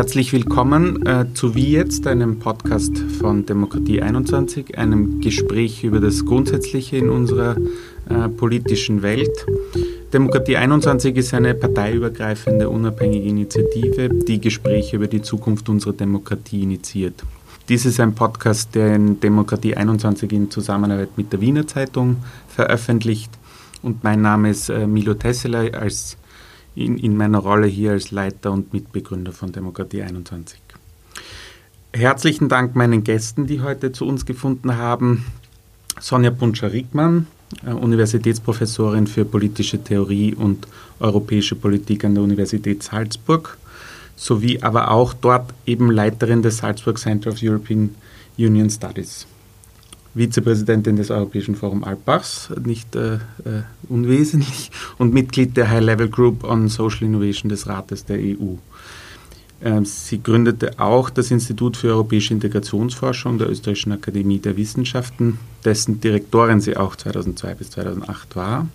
Herzlich willkommen äh, zu Wie jetzt, einem Podcast von Demokratie 21, einem Gespräch über das Grundsätzliche in unserer äh, politischen Welt. Demokratie 21 ist eine parteiübergreifende, unabhängige Initiative, die Gespräche über die Zukunft unserer Demokratie initiiert. Dies ist ein Podcast, der in Demokratie 21 in Zusammenarbeit mit der Wiener Zeitung veröffentlicht. Und mein Name ist äh, Milo Tesseler als in, in meiner Rolle hier als Leiter und Mitbegründer von Demokratie 21. Herzlichen Dank meinen Gästen, die heute zu uns gefunden haben. Sonja Punscher-Rickmann, äh, Universitätsprofessorin für politische Theorie und europäische Politik an der Universität Salzburg, sowie aber auch dort eben Leiterin des Salzburg Center of European Union Studies. Vizepräsidentin des Europäischen Forum Alpbachs, nicht äh, äh, unwesentlich, und Mitglied der High-Level Group on Social Innovation des Rates der EU. Ähm, sie gründete auch das Institut für europäische Integrationsforschung der Österreichischen Akademie der Wissenschaften, dessen Direktorin sie auch 2002 bis 2008 war.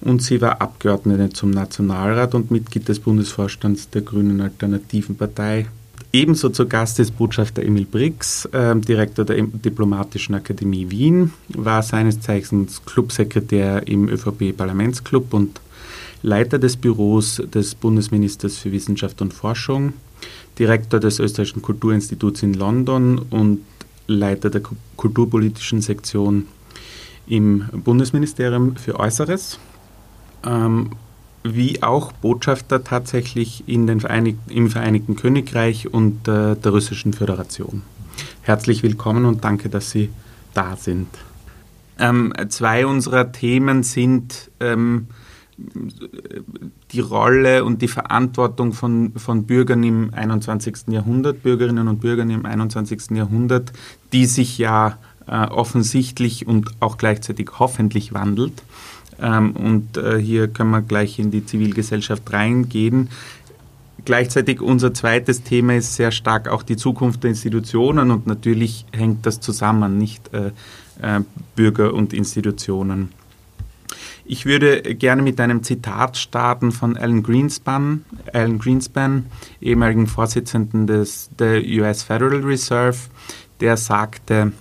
Und sie war Abgeordnete zum Nationalrat und Mitglied des Bundesvorstands der Grünen Alternativen Partei Ebenso zu Gast ist Botschafter Emil Brix, äh, Direktor der Diplomatischen Akademie Wien, war seines Zeichens Clubsekretär im ÖVP-Parlamentsclub und Leiter des Büros des Bundesministers für Wissenschaft und Forschung, Direktor des Österreichischen Kulturinstituts in London und Leiter der kulturpolitischen Sektion im Bundesministerium für Äußeres. Ähm, wie auch Botschafter tatsächlich in den Vereinig im Vereinigten Königreich und äh, der Russischen Föderation. Herzlich willkommen und danke, dass Sie da sind. Ähm, zwei unserer Themen sind ähm, die Rolle und die Verantwortung von, von Bürgern im 21. Jahrhundert, Bürgerinnen und Bürgern im 21. Jahrhundert, die sich ja äh, offensichtlich und auch gleichzeitig hoffentlich wandelt. Ähm, und äh, hier können wir gleich in die Zivilgesellschaft reingehen. Gleichzeitig unser zweites Thema ist sehr stark auch die Zukunft der Institutionen und natürlich hängt das zusammen, nicht äh, äh, Bürger und Institutionen. Ich würde gerne mit einem Zitat starten von Alan Greenspan, Alan Greenspan, ehemaligen Vorsitzenden des, der US Federal Reserve, der sagte,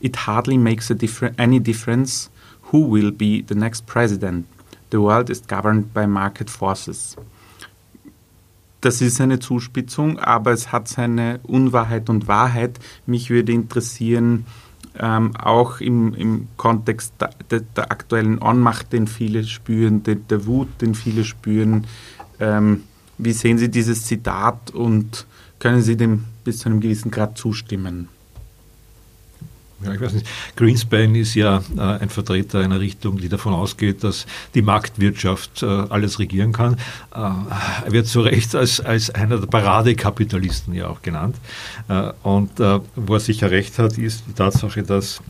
It hardly makes differ any difference Who will be the next president? The world is governed by market forces. Das ist eine Zuspitzung, aber es hat seine Unwahrheit und Wahrheit. Mich würde interessieren, ähm, auch im, im Kontext der, der, aktuellen Ohnmacht, den viele spüren, der, der Wut, den viele spüren. Ähm, wie sehen Sie dieses Zitat und können Sie dem bis zu einem gewissen Grad zustimmen? Ja, ich weiß nicht. Greenspan ist ja äh, ein Vertreter einer Richtung, die davon ausgeht, dass die Marktwirtschaft äh, alles regieren kann. Äh, er wird zu Recht als, als einer der Paradekapitalisten ja auch genannt. Äh, und äh, wo er sicher recht hat, ist die Tatsache, dass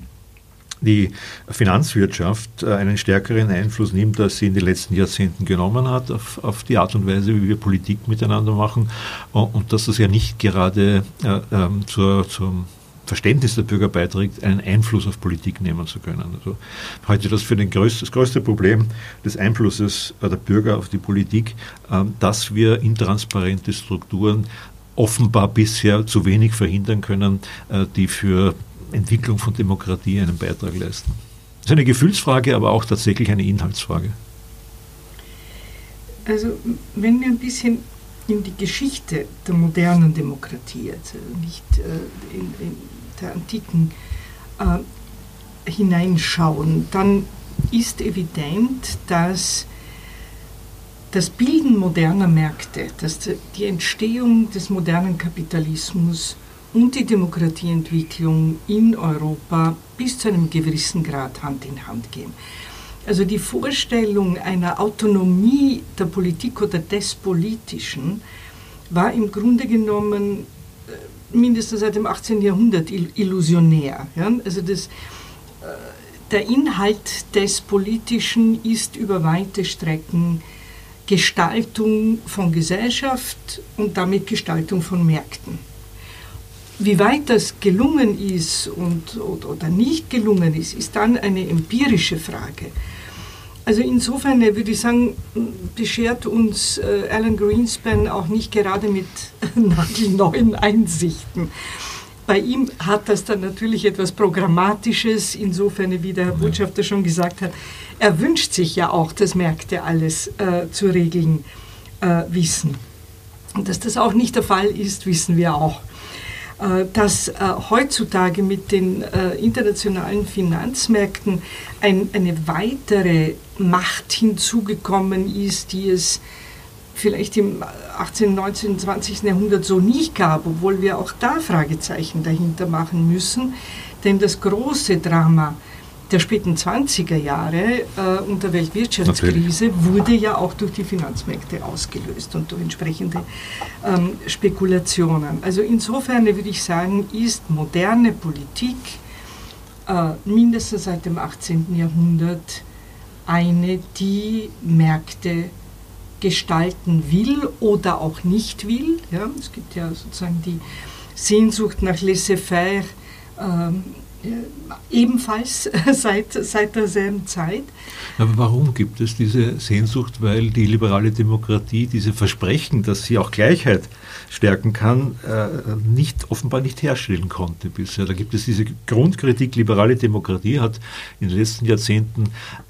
die Finanzwirtschaft äh, einen stärkeren Einfluss nimmt, als sie in den letzten Jahrzehnten genommen hat, auf, auf die Art und Weise, wie wir Politik miteinander machen. Und, und dass das ja nicht gerade äh, ähm, zur, zum Verständnis der Bürger beiträgt, einen Einfluss auf Politik nehmen zu können. Also heute das für den größte, das größte Problem des Einflusses der Bürger auf die Politik, ähm, dass wir intransparente Strukturen offenbar bisher zu wenig verhindern können, äh, die für Entwicklung von Demokratie einen Beitrag leisten. Das ist eine Gefühlsfrage, aber auch tatsächlich eine Inhaltsfrage. Also wenn wir ein bisschen in die Geschichte der modernen Demokratie, also nicht äh, in, in der Antiken äh, hineinschauen, dann ist evident, dass das Bilden moderner Märkte, dass die Entstehung des modernen Kapitalismus und die Demokratieentwicklung in Europa bis zu einem gewissen Grad Hand in Hand gehen. Also die Vorstellung einer Autonomie der Politik oder des Politischen war im Grunde genommen mindestens seit dem 18. Jahrhundert illusionär. Ja? Also das, äh, der Inhalt des Politischen ist über weite Strecken Gestaltung von Gesellschaft und damit Gestaltung von Märkten. Wie weit das gelungen ist und, oder nicht gelungen ist, ist dann eine empirische Frage. Also insofern äh, würde ich sagen, beschert uns äh, Alan Greenspan auch nicht gerade mit nagelneuen Einsichten. Bei ihm hat das dann natürlich etwas Programmatisches, insofern, wie der Herr Botschafter schon gesagt hat, er wünscht sich ja auch, dass Märkte alles äh, zu regeln äh, wissen. Und dass das auch nicht der Fall ist, wissen wir auch. Äh, dass äh, heutzutage mit den äh, internationalen Finanzmärkten ein, eine weitere Macht hinzugekommen ist, die es vielleicht im 18., 19., 20. Jahrhundert so nicht gab, obwohl wir auch da Fragezeichen dahinter machen müssen. Denn das große Drama der späten 20er Jahre äh, und der Weltwirtschaftskrise Natürlich. wurde ja auch durch die Finanzmärkte ausgelöst und durch entsprechende ähm, Spekulationen. Also insofern würde ich sagen, ist moderne Politik äh, mindestens seit dem 18. Jahrhundert eine, die Märkte gestalten will oder auch nicht will. Ja, es gibt ja sozusagen die Sehnsucht nach laissez-faire. Ähm, ebenfalls seit, seit derselben Zeit. Aber warum gibt es diese Sehnsucht? Weil die liberale Demokratie diese Versprechen, dass sie auch Gleichheit stärken kann, äh, nicht, offenbar nicht herstellen konnte bisher. Da gibt es diese Grundkritik, liberale Demokratie hat in den letzten Jahrzehnten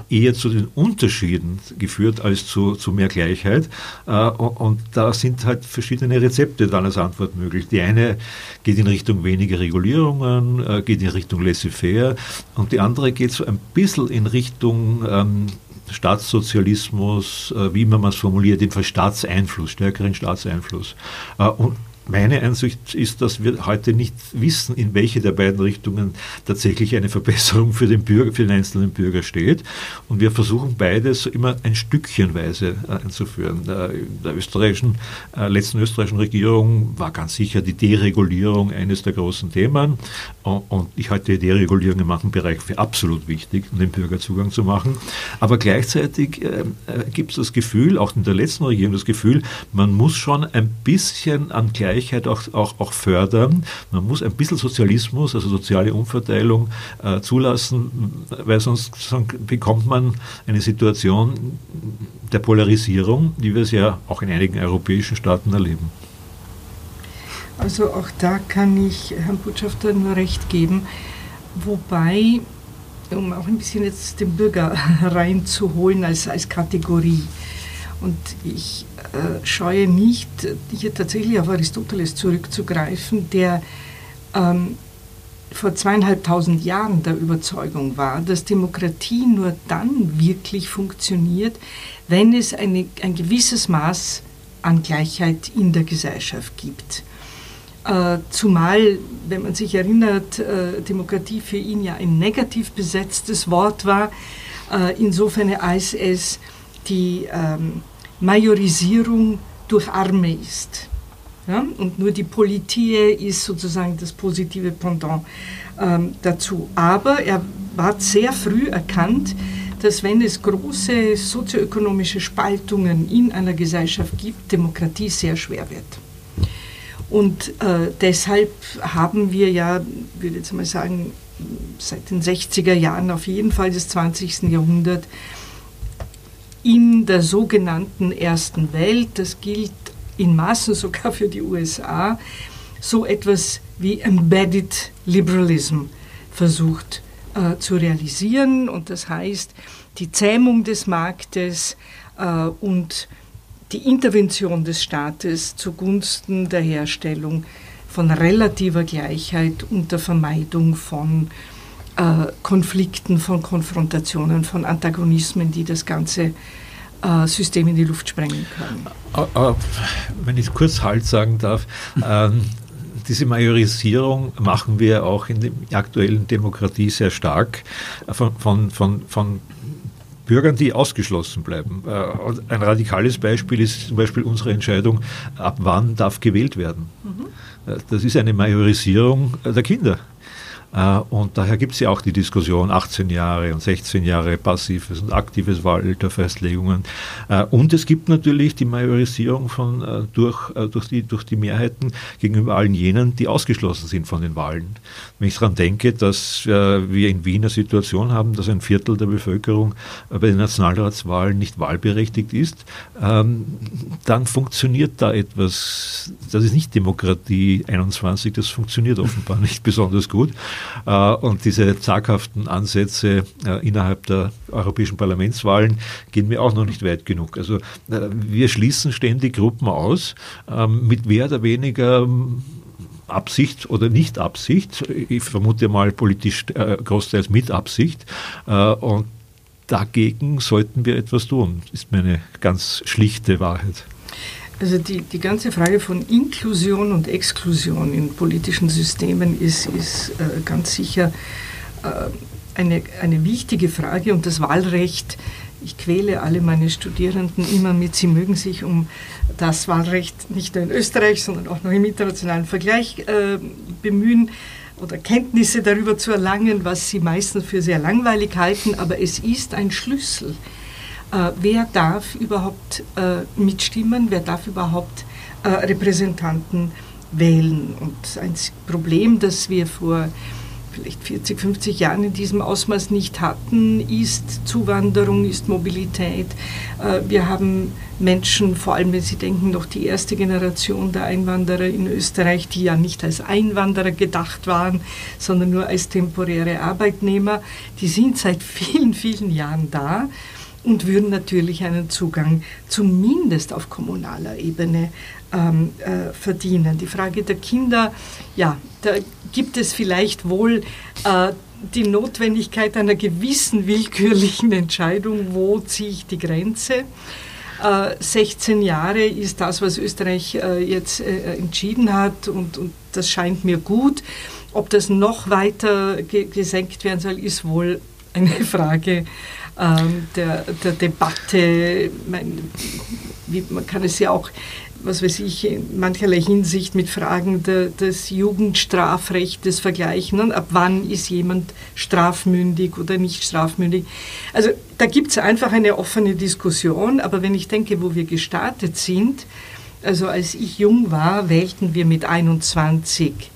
eher zu den Unterschieden geführt als zu, zu mehr Gleichheit. Äh, und da sind halt verschiedene Rezepte dann als Antwort möglich. Die eine geht in Richtung weniger Regulierungen, äh, geht in Richtung laissez-faire und die andere geht so ein bisschen in Richtung ähm, Staatssozialismus, äh, wie man es formuliert, jedenfalls Staatseinfluss, stärkeren Staatseinfluss. Äh, und meine Ansicht ist, dass wir heute nicht wissen, in welche der beiden Richtungen tatsächlich eine Verbesserung für den, Bürger, für den einzelnen Bürger steht. Und wir versuchen beides immer ein Stückchenweise äh, einzuführen. Äh, in der österreichischen, äh, letzten österreichischen Regierung war ganz sicher die Deregulierung eines der großen Themen. Und ich halte die Deregulierung im manchen Bereich für absolut wichtig, um den Bürger Zugang zu machen. Aber gleichzeitig gibt es das Gefühl, auch in der letzten Regierung das Gefühl, man muss schon ein bisschen an Gleichheit Gleichheit auch, auch, auch fördern. Man muss ein bisschen Sozialismus, also soziale Umverteilung äh, zulassen, weil sonst bekommt man eine Situation der Polarisierung, wie wir es ja auch in einigen europäischen Staaten erleben. Also auch da kann ich Herrn Botschafter nur recht geben, wobei, um auch ein bisschen jetzt den Bürger reinzuholen als, als Kategorie, und ich äh, scheue nicht, hier tatsächlich auf Aristoteles zurückzugreifen, der ähm, vor zweieinhalbtausend Jahren der Überzeugung war, dass Demokratie nur dann wirklich funktioniert, wenn es eine, ein gewisses Maß an Gleichheit in der Gesellschaft gibt. Äh, zumal, wenn man sich erinnert, äh, Demokratie für ihn ja ein negativ besetztes Wort war, äh, insofern als es die ähm, Majorisierung durch Arme ist. Ja? Und nur die Politie ist sozusagen das positive Pendant ähm, dazu. Aber er hat sehr früh erkannt, dass wenn es große sozioökonomische Spaltungen in einer Gesellschaft gibt, Demokratie sehr schwer wird. Und äh, deshalb haben wir ja, würde jetzt mal sagen, seit den 60er Jahren auf jeden Fall des 20. Jahrhunderts in der sogenannten Ersten Welt, das gilt in Maßen sogar für die USA, so etwas wie Embedded Liberalism versucht äh, zu realisieren. Und das heißt, die Zähmung des Marktes äh, und die Intervention des Staates zugunsten der Herstellung von relativer Gleichheit und der Vermeidung von äh, Konflikten, von Konfrontationen, von Antagonismen, die das ganze äh, System in die Luft sprengen können. Aber, wenn ich kurz Halt sagen darf, ähm, diese Majorisierung machen wir auch in der aktuellen Demokratie sehr stark von, von, von, von Bürgern, die ausgeschlossen bleiben. Äh, ein radikales Beispiel ist zum Beispiel unsere Entscheidung, ab wann darf gewählt werden. Mhm. Äh, das ist eine Majorisierung der Kinder. Äh, und daher gibt es ja auch die Diskussion 18 Jahre und 16 Jahre passives und aktives Wahlalterfestlegungen. Äh, und es gibt natürlich die Majorisierung von, äh, durch, durch, die, durch die Mehrheiten gegenüber allen jenen, die ausgeschlossen sind von den Wahlen. Wenn ich daran denke, dass wir in Wien eine Situation haben, dass ein Viertel der Bevölkerung bei den Nationalratswahlen nicht wahlberechtigt ist, ähm, dann funktioniert da etwas, das ist nicht Demokratie 21, das funktioniert offenbar nicht besonders gut. Äh, und diese zaghaften Ansätze äh, innerhalb der europäischen Parlamentswahlen gehen mir auch noch nicht weit genug. Also äh, wir schließen ständig Gruppen aus ähm, mit mehr oder weniger ähm, Absicht oder Nicht-Absicht. Ich vermute mal politisch großteils mit Absicht. Und dagegen sollten wir etwas tun, ist meine ganz schlichte Wahrheit. Also die, die ganze Frage von Inklusion und Exklusion in politischen Systemen ist, ist äh, ganz sicher äh, eine, eine wichtige Frage und das Wahlrecht, ich quäle alle meine Studierenden immer mit, sie mögen sich um das Wahlrecht nicht nur in Österreich, sondern auch noch im internationalen Vergleich äh, bemühen oder Kenntnisse darüber zu erlangen, was sie meistens für sehr langweilig halten, aber es ist ein Schlüssel äh, wer darf überhaupt äh, mitstimmen, wer darf überhaupt äh, Repräsentanten wählen. Und ein Problem, das wir vor vielleicht 40, 50 Jahren in diesem Ausmaß nicht hatten, ist Zuwanderung, ist Mobilität. Wir haben Menschen, vor allem wenn Sie denken, noch die erste Generation der Einwanderer in Österreich, die ja nicht als Einwanderer gedacht waren, sondern nur als temporäre Arbeitnehmer, die sind seit vielen, vielen Jahren da und würden natürlich einen Zugang zumindest auf kommunaler Ebene ähm, äh, verdienen. Die Frage der Kinder, ja, da gibt es vielleicht wohl äh, die Notwendigkeit einer gewissen willkürlichen Entscheidung, wo ziehe ich die Grenze. 16 äh, Jahre ist das, was Österreich äh, jetzt äh, entschieden hat und, und, das scheint mir gut. Ob das noch weiter gesenkt werden soll, ist wohl eine Frage der, der Debatte. Mein, wie, man kann es ja auch, was weiß ich, in mancherlei Hinsicht mit Fragen de, des Jugendstrafrechts vergleichen. Und ab wann ist jemand strafmündig oder nicht strafmündig? Also da gibt es einfach eine offene Diskussion. Aber wenn ich denke, wo wir gestartet sind, also als ich jung war, wählten wir mit 21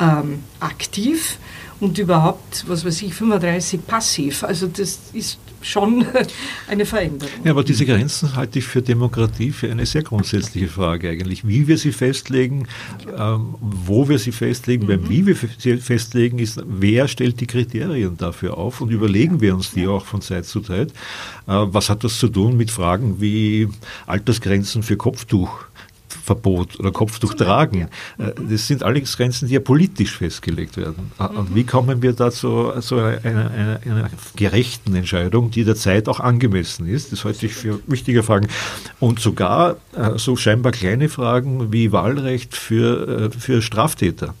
ähm, aktiv und überhaupt, was weiß ich, 35 passiv. Also das ist schon eine Veränderung. Ja, aber diese Grenzen halte ich für Demokratie für eine sehr grundsätzliche Frage eigentlich. Wie wir sie festlegen, ähm, wo wir sie festlegen, mhm. beim wie wir sie festlegen, ist, wer stellt die Kriterien dafür auf und überlegen wir uns die auch von Zeit zu Zeit. Äh, was hat das zu tun mit Fragen wie Altersgrenzen für Kopftuch? Verbot oder Kopftuch tragen. Äh, das sind allerdings Grenzen, die ja politisch festgelegt werden. Äh, und wie kommen wir da zu, zu einer, einer, einer, gerechten Entscheidung, die der Zeit auch angemessen ist? Das halte ich für wichtige Fragen. Und sogar äh, so scheinbar kleine Fragen wie Wahlrecht für, für Straftäter.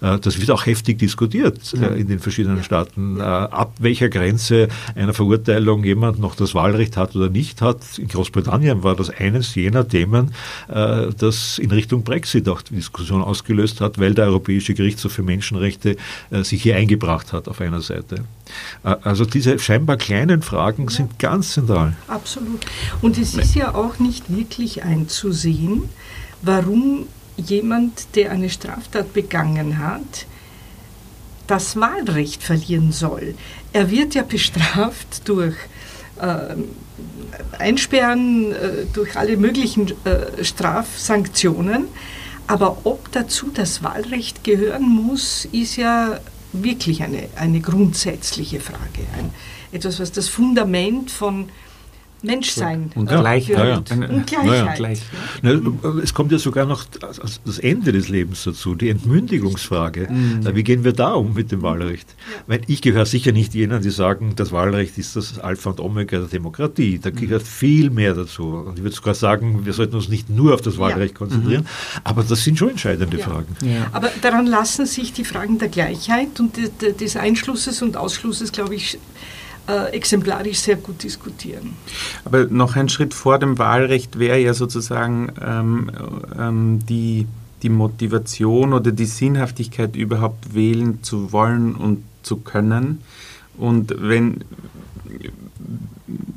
Äh, das wird auch heftig diskutiert äh, in den verschiedenen Staaten, äh, ab welcher Grenze einer Verurteilung jemand noch das Wahlrecht hat oder nicht hat. In Großbritannien war das eines jener Themen, das in Richtung Brexit auch die Diskussion ausgelöst hat, weil der Europäische Gerichtshof für Menschenrechte sich hier eingebracht hat auf einer Seite. Also diese scheinbar kleinen Fragen sind ganz zentral. Absolut. Und es ist ja auch nicht wirklich einzusehen, warum jemand, der eine Straftat begangen hat, das Wahlrecht verlieren soll. Er wird ja bestraft durch äh, Einsperren, äh, durch alle möglichen äh, Strafsanktionen. Aber ob dazu das Wahlrecht gehören muss, ist ja wirklich eine, eine grundsätzliche Frage. Ein, etwas, was das Fundament von Menschsein. Und ja, Gleichheit. Ja, ja. Und Gleichheit. Es kommt ja sogar noch das Ende des Lebens dazu, die Entmündigungsfrage. Mhm. Wie gehen wir da um mit dem Wahlrecht? Weil ich gehöre sicher nicht jenen, die sagen, das Wahlrecht ist das Alpha und Omega der Demokratie. Da gehört mhm. viel mehr dazu. Und ich würde sogar sagen, wir sollten uns nicht nur auf das Wahlrecht konzentrieren, mhm. aber das sind schon entscheidende Fragen. Aber daran lassen sich die Fragen der Gleichheit und des Einschlusses und Ausschlusses, glaube ich, äh, exemplarisch sehr gut diskutieren. Aber noch ein Schritt vor dem Wahlrecht wäre ja sozusagen ähm, ähm, die die Motivation oder die Sinnhaftigkeit überhaupt wählen zu wollen und zu können. Und wenn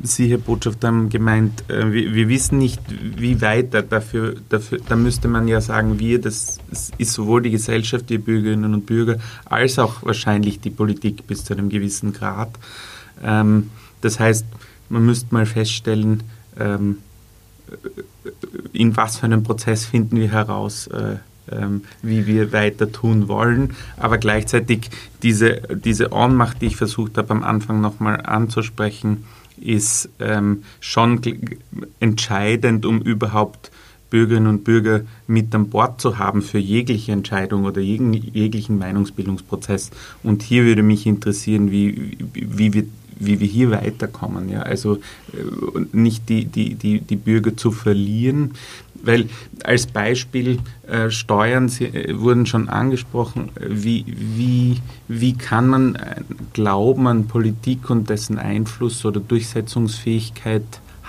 Sie, Herr Botschafter, haben gemeint, äh, wir, wir, wissen nicht, wie weiter dafür, dafür, da müsste man ja sagen, wir, das ist sowohl die Gesellschaft, die Bürgerinnen und Bürger, als auch wahrscheinlich die Politik bis zu einem gewissen Grad. Ähm, das heißt, man müsste mal feststellen, ähm, in was für einem Prozess finden wir heraus, äh, ähm, wie wir weiter tun wollen, aber gleichzeitig diese, diese Ohnmacht, die ich versucht habe am Anfang nochmal anzusprechen, ist ähm, schon entscheidend, um überhaupt Bürgerinnen und Bürger mit an Bord zu haben für jegliche Entscheidung oder jeglichen Meinungsbildungsprozess. Und hier würde mich interessieren, wie, wie, wir, wie wir hier weiterkommen. Ja? Also äh, nicht die, die, die, die Bürger zu verlieren, weil als Beispiel äh, Steuern Sie, äh, wurden schon angesprochen. Wie, wie, wie kann man äh, glauben an Politik und dessen Einfluss oder Durchsetzungsfähigkeit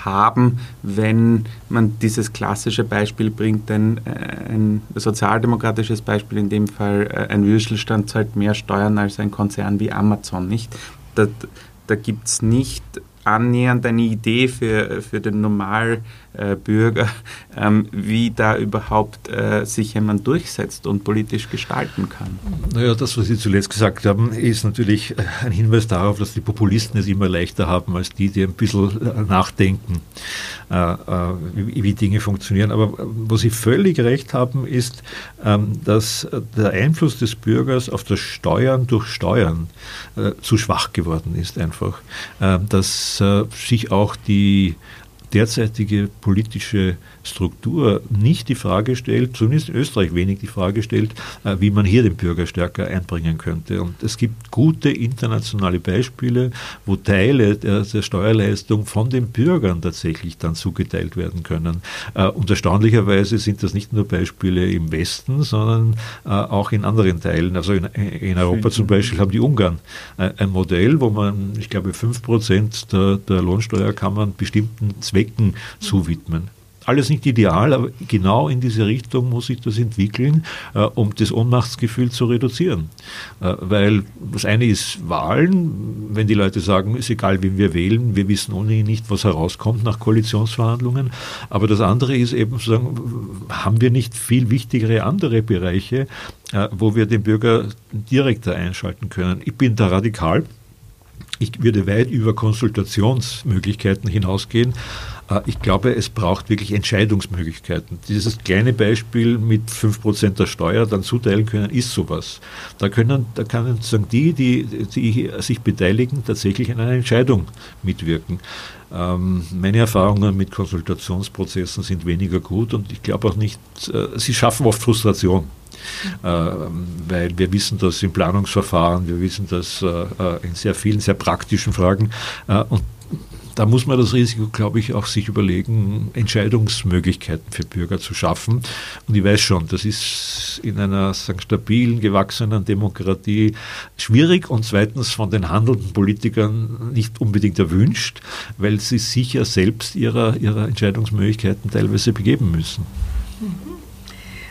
haben, wenn man dieses klassische Beispiel bringt, ein, äh, ein sozialdemokratisches Beispiel, in dem Fall äh, ein Würstelstand zahlt mehr Steuern als ein Konzern wie Amazon, nicht? Da, da gibt es nicht annähernd eine Idee für, für den Normalbürger, ähm, wie da überhaupt äh, sich jemand durchsetzt und politisch gestalten kann. Naja, das, was Sie zuletzt gesagt haben, ist natürlich ein Hinweis darauf, dass die Populisten es immer leichter haben als die, die ein bisschen äh, nachdenken, äh, wie, wie, Dinge funktionieren. Aber wo Sie völlig recht haben, ist, ähm, dass der Einfluss des Bürgers auf das Steuern durch Steuern zu schwach geworden ist einfach. Dass äh, sich auch die derzeitige politische Struktur nicht die Frage stellt, zumindest in Österreich wenig die Frage stellt, äh, wie man hier den Bürger stärker einbringen könnte. Und es gibt gute internationale Beispiele, wo Teile der, Steuerleistung von den Bürgern tatsächlich dann zugeteilt werden können. Äh, und erstaunlicherweise sind das nicht nur Beispiele im Westen, sondern äh, auch in anderen Teilen. Also in, Europa zum Beispiel haben die Ungarn ein Modell, wo man, ich glaube, 5% der, der Lohnsteuer kann man bestimmten Zwecken zuwidmen alles nicht ideal, aber genau in diese Richtung muss sich das entwickeln, äh, um das Ohnmachtsgefühl zu reduzieren. Äh, weil das eine ist Wahlen, wenn die Leute sagen, ist egal, wen wir wählen, wir wissen ohnehin nicht, was herauskommt nach Koalitionsverhandlungen. Aber das andere ist eben zu sagen, haben wir nicht viel wichtigere andere Bereiche, äh, wo wir den Bürger direkter einschalten können. Ich bin da radikal. Ich würde weit über Konsultationsmöglichkeiten hinausgehen. Äh, ich glaube, es braucht wirklich Entscheidungsmöglichkeiten. Dieses kleine Beispiel mit 5% der Steuer dann zuteilen können, ist sowas. Da können, da können sozusagen die, die, die sich beteiligen, tatsächlich an einer Entscheidung mitwirken. Ähm, meine Erfahrungen mit Konsultationsprozessen sind weniger gut und ich glaube auch nicht, äh, sie schaffen oft Frustration. Äh, weil wir wissen das im Planungsverfahren, wir wissen das in sehr vielen, sehr praktischen Fragen und da muss man das Risiko, glaube ich, auch sich überlegen, Entscheidungsmöglichkeiten für Bürger zu schaffen. Und ich weiß schon, das ist in einer sagen, stabilen, gewachsenen Demokratie schwierig und zweitens von den handelnden Politikern nicht unbedingt erwünscht, weil sie sicher selbst ihrer, ihrer Entscheidungsmöglichkeiten teilweise begeben müssen. Mhm.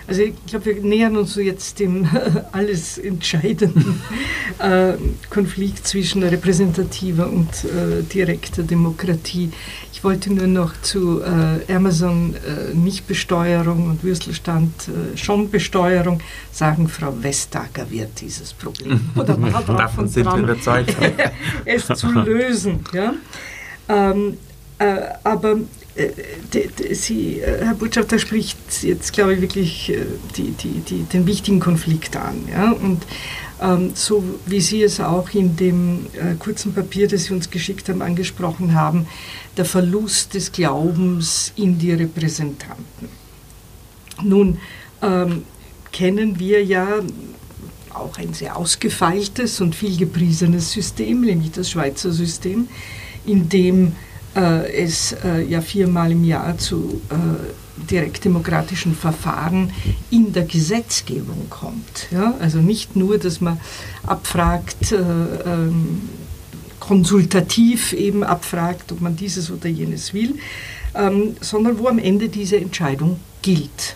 Also ich glaube, wir nähern uns jetzt dem alles entscheidenden äh, Konflikt zwischen repräsentativer und äh, direkter Demokratie. Ich wollte nur noch zu äh, Amazon äh, Nichtbesteuerung und Würstelstand äh, schon Besteuerung sagen, Frau Vestager wird dieses Problem oder war davon dran, es zu lösen. Ja? Ähm, äh, aber Sie, äh, Herr Botschafter spricht jetzt, glaube ich, wirklich äh, die, die, die, den wichtigen Konflikt an. Ja? Und ähm, so wie Sie es auch in dem äh, kurzen Papier, das Sie uns geschickt haben, angesprochen haben, der Verlust des Glaubens in die Repräsentanten. Nun ähm, kennen wir ja auch ein sehr ausgefeiltes und viel gepriesenes System, nämlich das Schweizer System, in dem äh, es äh, ja viermal im Jahr zu äh, direktdemokratischen Verfahren in der Gesetzgebung kommt. Ja? Also nicht nur, dass man abfragt, ähm, konsultativ eben abfragt, ob man dieses oder jenes will, ähm, sondern wo am Ende diese Entscheidung gilt.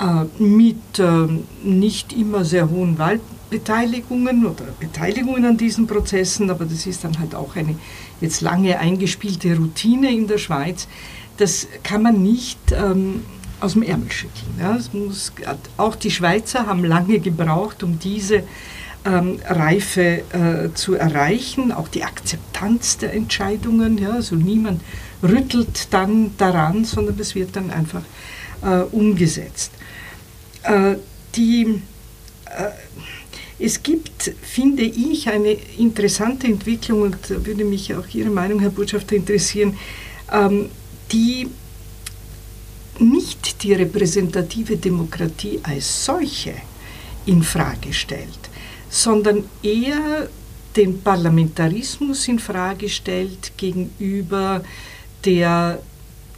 äh, mit äh, nicht immer sehr hohen Wahlbeteiligungen oder Beteiligungen an diesen Prozessen, aber das ist dann halt auch eine jetzt lange eingespielte Routine in der Schweiz. Das kann man nicht ähm, aus dem Ärmel schütteln. Ja. Muss, auch die Schweizer haben lange gebraucht, um diese ähm, Reife äh, zu erreichen, auch die Akzeptanz der Entscheidungen. Ja. Also niemand rüttelt dann daran, sondern das wird dann einfach äh, umgesetzt. Äh, die, äh, es gibt, finde ich, eine interessante Entwicklung, und würde mich auch Ihre Meinung, Herr Botschafter, interessieren, ähm, die nicht die repräsentative Demokratie als solche in Frage stellt, sondern eher den Parlamentarismus in Frage stellt gegenüber der,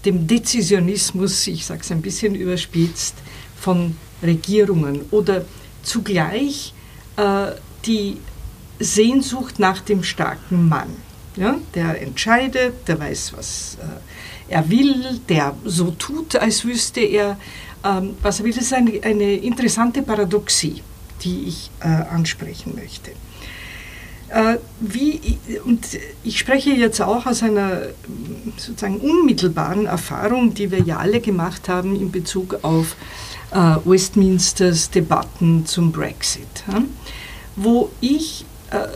dem Dezisionismus, ich sage es ein bisschen überspitzt, von Regierungen. Oder zugleich äh, die Sehnsucht nach dem starken Mann. Ja, der entscheidet, der weiß, was äh, er will, der so tut, als wüsste er, ähm, was er will. Das ist eine, eine interessante Paradoxie, die ich äh, ansprechen möchte. Äh, wie, und ich spreche jetzt auch aus einer sozusagen unmittelbaren Erfahrung, die wir ja alle gemacht haben in Bezug auf Westminsters Debatten zum Brexit, wo ich äh,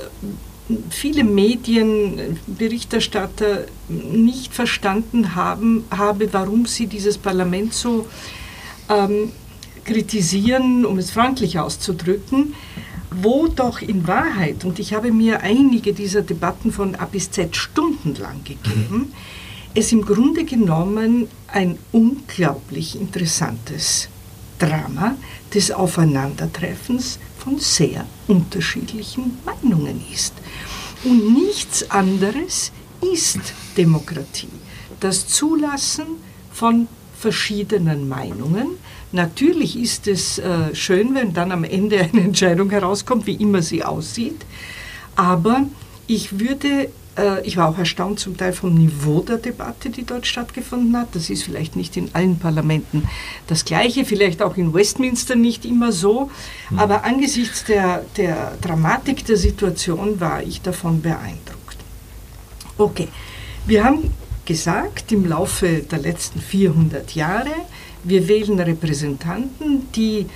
viele Medienberichterstatter nicht verstanden haben, habe, warum sie dieses Parlament so ähm, kritisieren, um es freundlich auszudrücken, wo doch in Wahrheit, und ich habe mir einige dieser Debatten von A bis Z stundenlang gegeben, es im Grunde genommen ein unglaublich interessantes Drama des Aufeinandertreffens von sehr unterschiedlichen Meinungen ist. Und nichts anderes ist Demokratie. Das Zulassen von verschiedenen Meinungen, Natürlich ist es äh, schön, wenn dann am Ende eine Entscheidung herauskommt, wie immer sie aussieht. Aber ich würde, ich war auch erstaunt zum Teil vom Niveau der Debatte, die dort stattgefunden hat. Das ist vielleicht nicht in allen Parlamenten das Gleiche, vielleicht auch in Westminster nicht immer so. Mhm. Aber angesichts der, der Dramatik der Situation war ich davon beeindruckt. Okay, wir haben gesagt, im Laufe der letzten 400 Jahre wir wählen Repräsentanten, die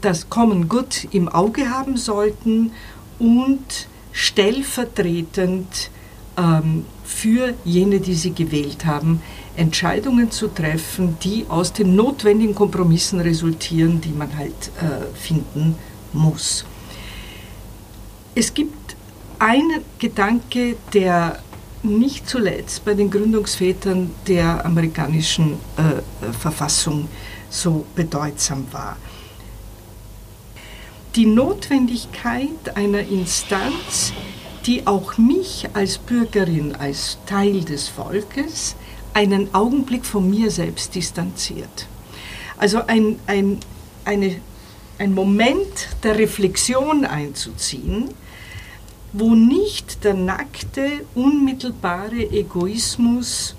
das Common Good im Auge haben sollten und stellvertretend ähm, für jene, die sie gewählt haben, Entscheidungen zu treffen, die aus den notwendigen Kompromissen resultieren, die man halt äh, finden muss. Es gibt einen Gedanke, der nicht zuletzt bei den Gründungsvätern der amerikanischen äh, Verfassung so bedeutsam war. Die Notwendigkeit einer Instanz, die auch mich als Bürgerin, als Teil des Volkes, einen Augenblick von mir selbst distanziert. Also ein, ein, eine, ein Moment der Reflexion einzuziehen, wo nicht der nackte, unmittelbare Egoismus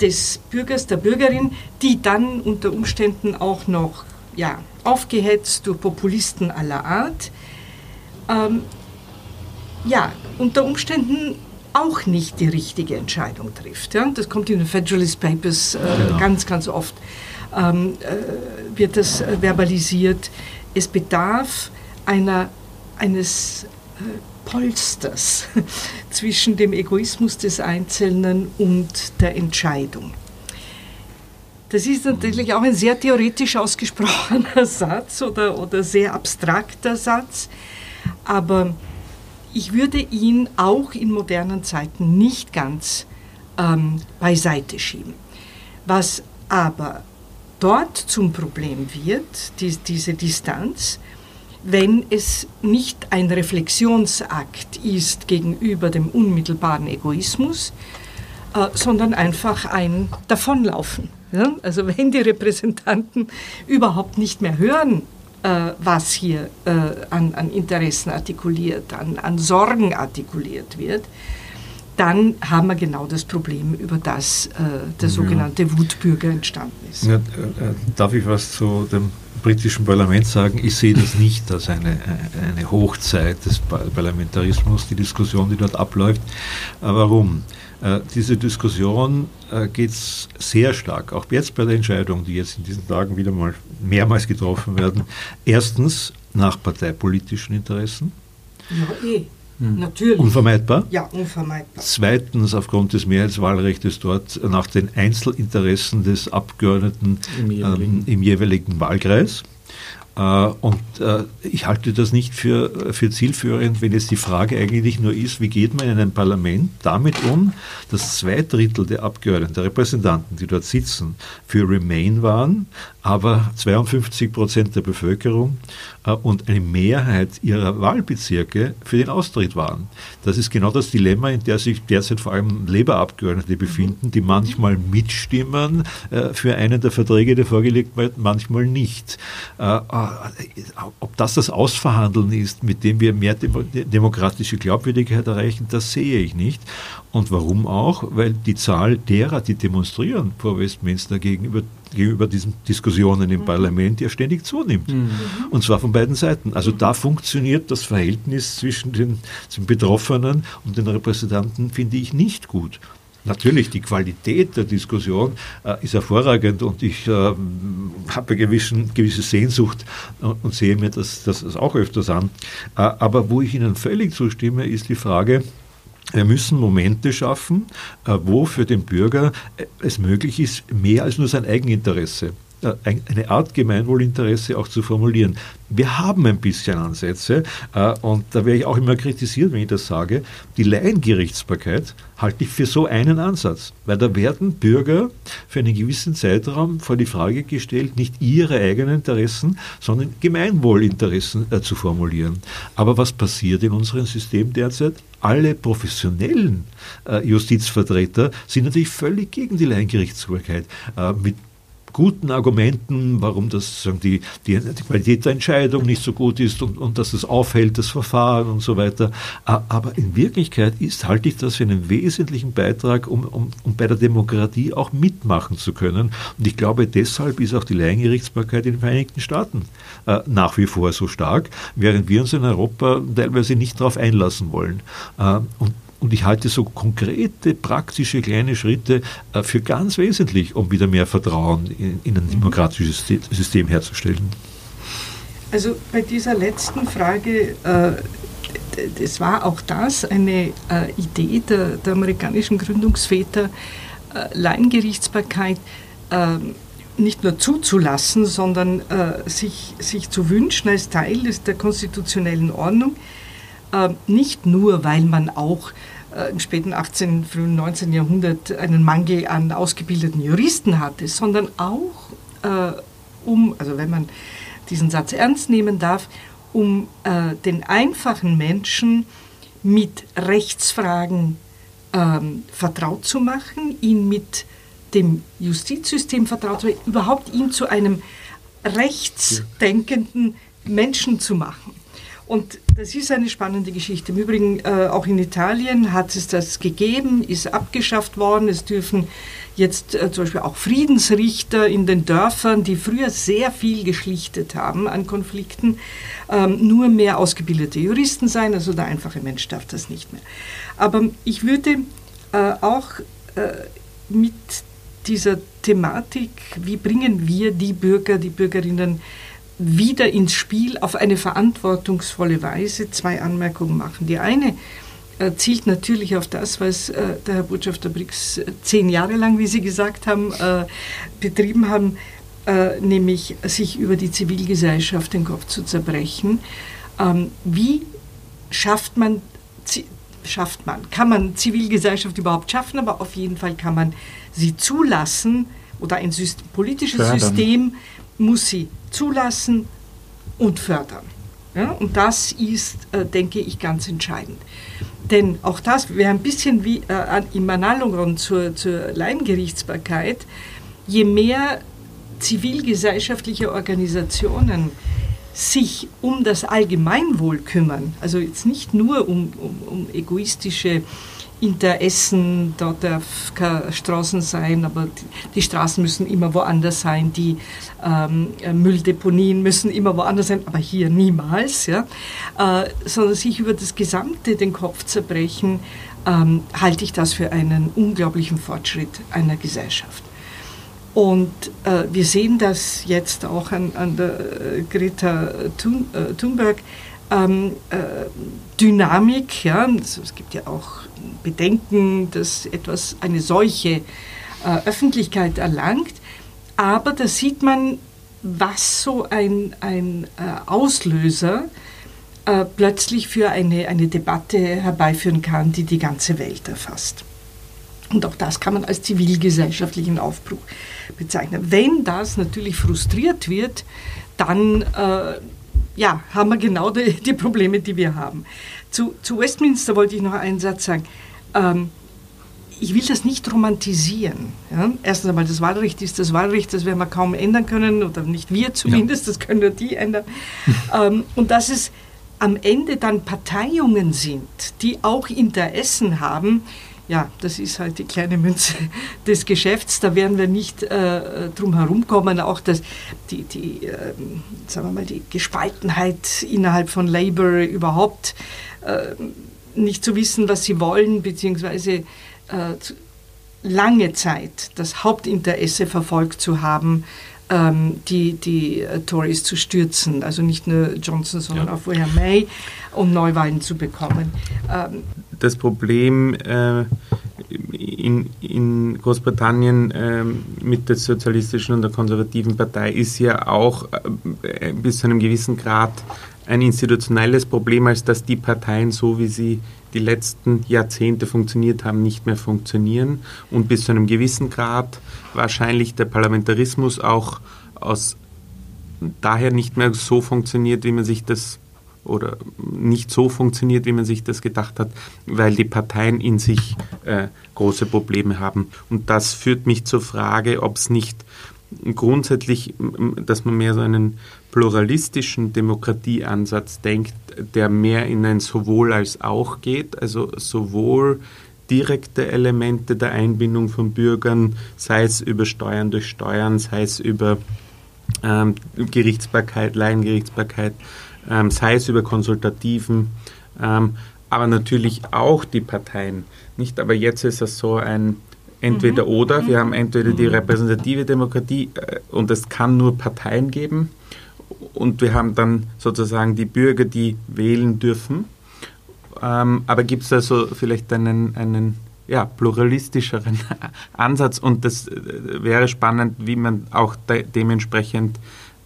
des Bürgers, der Bürgerin, die dann unter Umständen auch noch ja, aufgehetzt durch Populisten aller Art, ähm, ja, unter Umständen auch nicht die richtige Entscheidung trifft. Ja? Das kommt in den Federalist Papers äh, genau. ganz, ganz oft, ähm, äh, wird das äh, verbalisiert. Es bedarf einer, eines äh, Polsters zwischen dem Egoismus des Einzelnen und der Entscheidung. Das ist natürlich auch ein sehr theoretisch ausgesprochener Satz oder, oder sehr abstrakter Satz, aber ich würde ihn auch in modernen Zeiten nicht ganz ähm, beiseite schieben. Was aber dort zum Problem wird, die, diese Distanz, wenn es nicht ein Reflexionsakt ist gegenüber dem unmittelbaren Egoismus, äh, sondern einfach ein Davonlaufen. Ja? Also wenn die Repräsentanten überhaupt nicht mehr hören, was hier äh, an, an, Interessen artikuliert, an, an Sorgen artikuliert wird, dann haben wir genau das Problem, über das äh, der sogenannte ja. Wutbürger entstanden ist. Ja, äh, darf ich was zu dem britischen Parlament sagen? Ich sehe das nicht als eine, eine Hochzeit des Parlamentarismus, die Diskussion, die dort abläuft. Warum? Äh, diese Diskussion äh, geht sehr stark, auch jetzt bei der Entscheidung, die jetzt in diesen Tagen wieder mal mehrmals getroffen werden. Erstens nach parteipolitischen Interessen. Ja, eh. Hm. Natürlich. Unvermeidbar? Ja, unvermeidbar. Zweitens aufgrund des Mehrheitswahlrechts dort nach den Einzelinteressen des Abgeordneten im jeweiligen, ähm, im jeweiligen Wahlkreis. Äh, und äh, ich halte das nicht für, für zielführend, wenn jetzt die Frage eigentlich nur ist, wie geht man in einem Parlament damit um, dass zwei Drittel der Abgeordneten, der Repräsentanten, die dort sitzen, für Remain waren, aber 52 Prozent der Bevölkerung äh, und eine Mehrheit ihrer Wahlbezirke für den Austritt waren. Das ist genau das Dilemma, in der sich derzeit vor allem Labour-Abgeordnete befinden, die manchmal mitstimmen äh, für einen der Verträge, der vorgelegt wird, manchmal nicht. Äh, ob das das Ausverhandeln ist, mit dem wir mehr demokratische Glaubwürdigkeit erreichen, das sehe ich nicht. Und warum auch? Weil die Zahl derer, die demonstrieren vor Westminster gegenüber, gegenüber diesen Diskussionen im mhm. Parlament ja ständig zunimmt. Mhm. Und zwar von beiden Seiten. Also da funktioniert das Verhältnis zwischen den, den Betroffenen und den Repräsentanten, finde ich, nicht gut. Natürlich, die Qualität der Diskussion äh, ist hervorragend und ich äh, habe eine gewissen, gewisse Sehnsucht und, und, sehe mir das, das auch öfters an. Äh, aber wo ich Ihnen völlig zustimme, ist die Frage, wir müssen Momente schaffen, äh, wo für den Bürger äh, es möglich ist, mehr als nur sein Eigeninteresse eine Art Gemeinwohlinteresse auch zu formulieren. Wir haben ein bisschen Ansätze und da werde ich auch immer kritisiert, wenn ich das sage. Die Laiengerichtsbarkeit halte ich für so einen Ansatz, weil da werden Bürger für einen gewissen Zeitraum vor die Frage gestellt, nicht ihre eigenen Interessen, sondern Gemeinwohlinteressen äh, zu formulieren. Aber was passiert in unserem System derzeit? alle professionellen äh, Justizvertreter sind natürlich völlig gegen die Laiengerichtsbarkeit. Äh, mit guten Argumenten, warum das die, die, die, Qualität der Entscheidung nicht so gut ist und, und dass es aufhält, das Verfahren und so weiter. Aber in Wirklichkeit ist, halte ich das für einen wesentlichen Beitrag, um, um, um bei der Demokratie auch mitmachen zu können. Und ich glaube, deshalb ist auch die Laiengerichtsbarkeit in den Vereinigten Staaten äh, nach wie vor so stark, während wir uns in Europa teilweise nicht darauf einlassen wollen. Äh, und und ich halte so konkrete, praktische kleine Schritte äh, für ganz wesentlich, um wieder mehr Vertrauen in, in ein mhm. demokratisches System herzustellen. Also bei dieser letzten Frage, äh, das war auch das eine äh, Idee der, der, amerikanischen Gründungsväter, Laiengerichtsbarkeit ähm, nicht nur zuzulassen, sondern sich, sich zu wünschen als Teil des, der konstitutionellen Ordnung äh, nicht nur, weil man auch äh, im späten 18., frühen 19. Jahrhundert einen Mangel an ausgebildeten Juristen hatte, sondern auch äh, um, also wenn man diesen Satz ernst nehmen darf, um äh, den einfachen Menschen mit Rechtsfragen ähm, vertraut zu machen, ihn mit dem Justizsystem vertraut zu machen, überhaupt ihn zu einem rechtsdenkenden Menschen zu machen. Und das ist eine spannende Geschichte. Im Übrigen, äh, auch in Italien hat es das gegeben, ist abgeschafft worden. Es dürfen jetzt äh, zum Beispiel auch Friedensrichter in den Dörfern, die früher sehr viel geschlichtet haben an Konflikten, ähm, nur mehr ausgebildete Juristen sein. Also der einfache Mensch darf das nicht mehr. Aber ich würde äh, auch äh, mit dieser Thematik, wie bringen wir die Bürger, die Bürgerinnen, wieder ins Spiel auf eine verantwortungsvolle Weise zwei Anmerkungen machen. Die eine äh, zielt natürlich auf das, was äh, der Herr Botschafter Brix äh, zehn Jahre lang, wie Sie gesagt haben, äh, betrieben haben, äh, nämlich sich über die Zivilgesellschaft den Kopf zu zerbrechen. Ähm, wie schafft man, schafft man, kann man Zivilgesellschaft überhaupt schaffen, aber auf jeden Fall kann man sie zulassen oder ein System, politisches Fördern. System muss sie zulassen und fördern. Ja, und das ist, äh, denke ich, ganz entscheidend. Denn auch das wäre ein bisschen wie äh, im Analogon zur, zur Laiengerichtsbarkeit. Je mehr zivilgesellschaftliche Organisationen sich um das Allgemeinwohl kümmern, also jetzt nicht nur um, um, um egoistische Interessen, da darf keine Straßen sein, aber die, Straßen müssen immer woanders sein, die ähm, Mülldeponien müssen immer woanders sein, aber hier niemals, ja, äh, sondern sich über das Gesamte den Kopf zerbrechen, ähm, halte ich das für einen unglaublichen Fortschritt einer Gesellschaft. Und äh, wir sehen das jetzt auch an, an der äh, Greta Thun, äh, Thunberg. Ähm, äh, Dynamik, ja, es gibt ja auch Bedenken, dass etwas eine solche äh, Öffentlichkeit erlangt, aber da sieht man, was so ein, ein äh, Auslöser plötzlich für eine, eine Debatte herbeiführen kann, die die ganze Welt erfasst. Und auch das kann man als zivilgesellschaftlichen Aufbruch bezeichnen. Wenn das natürlich frustriert wird, dann äh, ja, haben wir genau die, die, Probleme, die wir haben. Zu, zu, Westminster wollte ich noch einen Satz sagen. Ähm, ich will das nicht romantisieren. Ja? Erstens einmal, das Wahlrecht ist das Wahlrecht, das werden wir kaum ändern können, oder nicht wir zumindest, ja. das können nur die ändern. ähm, und dass es am Ende dann Parteiungen sind, die auch Interessen haben, ja, das ist halt die kleine Münze des Geschäfts. Da werden wir nicht äh, drum herumkommen. Auch das, die, die, äh, sagen wir mal, die Gespaltenheit innerhalb von Labour überhaupt nicht zu wissen, was sie wollen, beziehungsweise äh, lange Zeit das Hauptinteresse verfolgt zu haben, ähm, die, die äh, Tories zu stürzen. Also nicht nur Johnson, sondern ja. auch vorher May, um Neuwahlen zu bekommen. Ähm, das Problem äh, in, in, Großbritannien äh, mit der sozialistischen und der konservativen Partei ist ja auch äh, bis zu einem gewissen Grad ein institutionelles Problem, als dass die Parteien, so wie sie die letzten Jahrzehnte funktioniert haben, nicht mehr funktionieren und bis zu einem gewissen Grad wahrscheinlich der Parlamentarismus auch aus daher nicht mehr so funktioniert, wie man sich das oder nicht so funktioniert, wie man sich das gedacht hat, weil die Parteien in sich äh, große Probleme haben. Und das führt mich zur Frage, ob es nicht grundsätzlich, dass man mehr so einen pluralistischen Demokratieansatz denkt, der mehr in ein sowohl als auch geht, also sowohl direkte Elemente der Einbindung von Bürgern, sei es über Steuern durch Steuern, sei es über ähm, Gerichtsbarkeit, Laiengerichtsbarkeit, ähm, sei es über konsultativen, ähm, aber natürlich auch die Parteien. Nicht, aber jetzt ist es so ein entweder mhm. oder. Wir haben entweder die mhm. repräsentative Demokratie äh, und es kann nur Parteien geben und wir haben dann sozusagen die Bürger, die wählen dürfen. Ähm, aber gibt es also vielleicht einen, einen ja, pluralistischeren Ansatz und das äh, wäre spannend, wie man auch de dementsprechend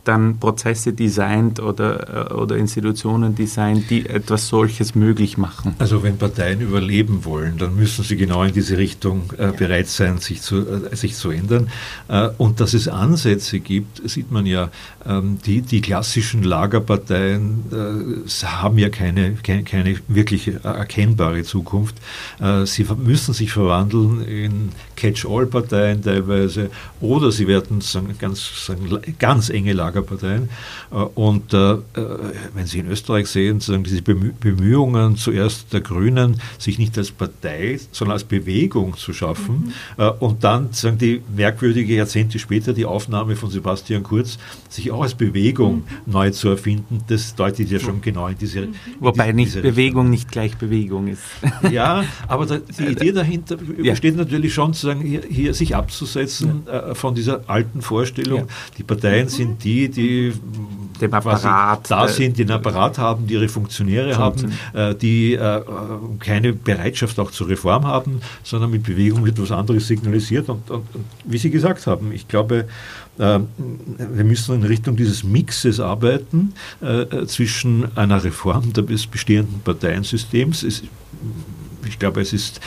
dann Prozesse designt oder, äh, oder Institutionen designt, die etwas solches möglich machen. Also wenn Parteien überleben wollen, dann müssen sie genau in diese Richtung äh, bereit sein, sich zu, äh, sich zu ändern. Äh, und dass es Ansätze gibt, sieht man ja. Ähm, die, die klassischen Lagerparteien äh, haben ja keine, keine, keine wirklich erkennbare Zukunft. Äh, sie müssen sich verwandeln in Catch-all-Parteien teilweise oder sie werden sagen, ganz, sagen, ganz enge Lagerparteien Lagerparteien. Äh, und äh, äh, wenn Sie in Österreich sehen, sozusagen diese Bemühungen zuerst der Grünen, sich nicht als Partei, sondern als Bewegung zu schaffen mhm. und dann sagen die merkwürdige Jahrzehnte später die Aufnahme von Sebastian Kurz, sich auch als Bewegung mhm. neu zu erfinden, das deutet ja schon genau in diese mhm. Wobei in diese nicht Bewegung nicht gleich Bewegung ist. Ja, aber da, die Idee dahinter ja. besteht natürlich schon, sozusagen hier, hier sich abzusetzen ja. äh, von dieser alten Vorstellung, ja. die Parteien sind die, die, dem Apparat da sind, die einen Apparat haben, die ihre Funktionäre haben, äh, die äh, keine Bereitschaft auch zur Reform haben, sondern mit Bewegung wird was anderes signalisiert. Und, und, und wie Sie gesagt haben, ich glaube, äh, wir müssen in Richtung dieses Mixes arbeiten äh, zwischen einer Reform des bestehenden Parteiensystems. Es, ich glaube, es ist,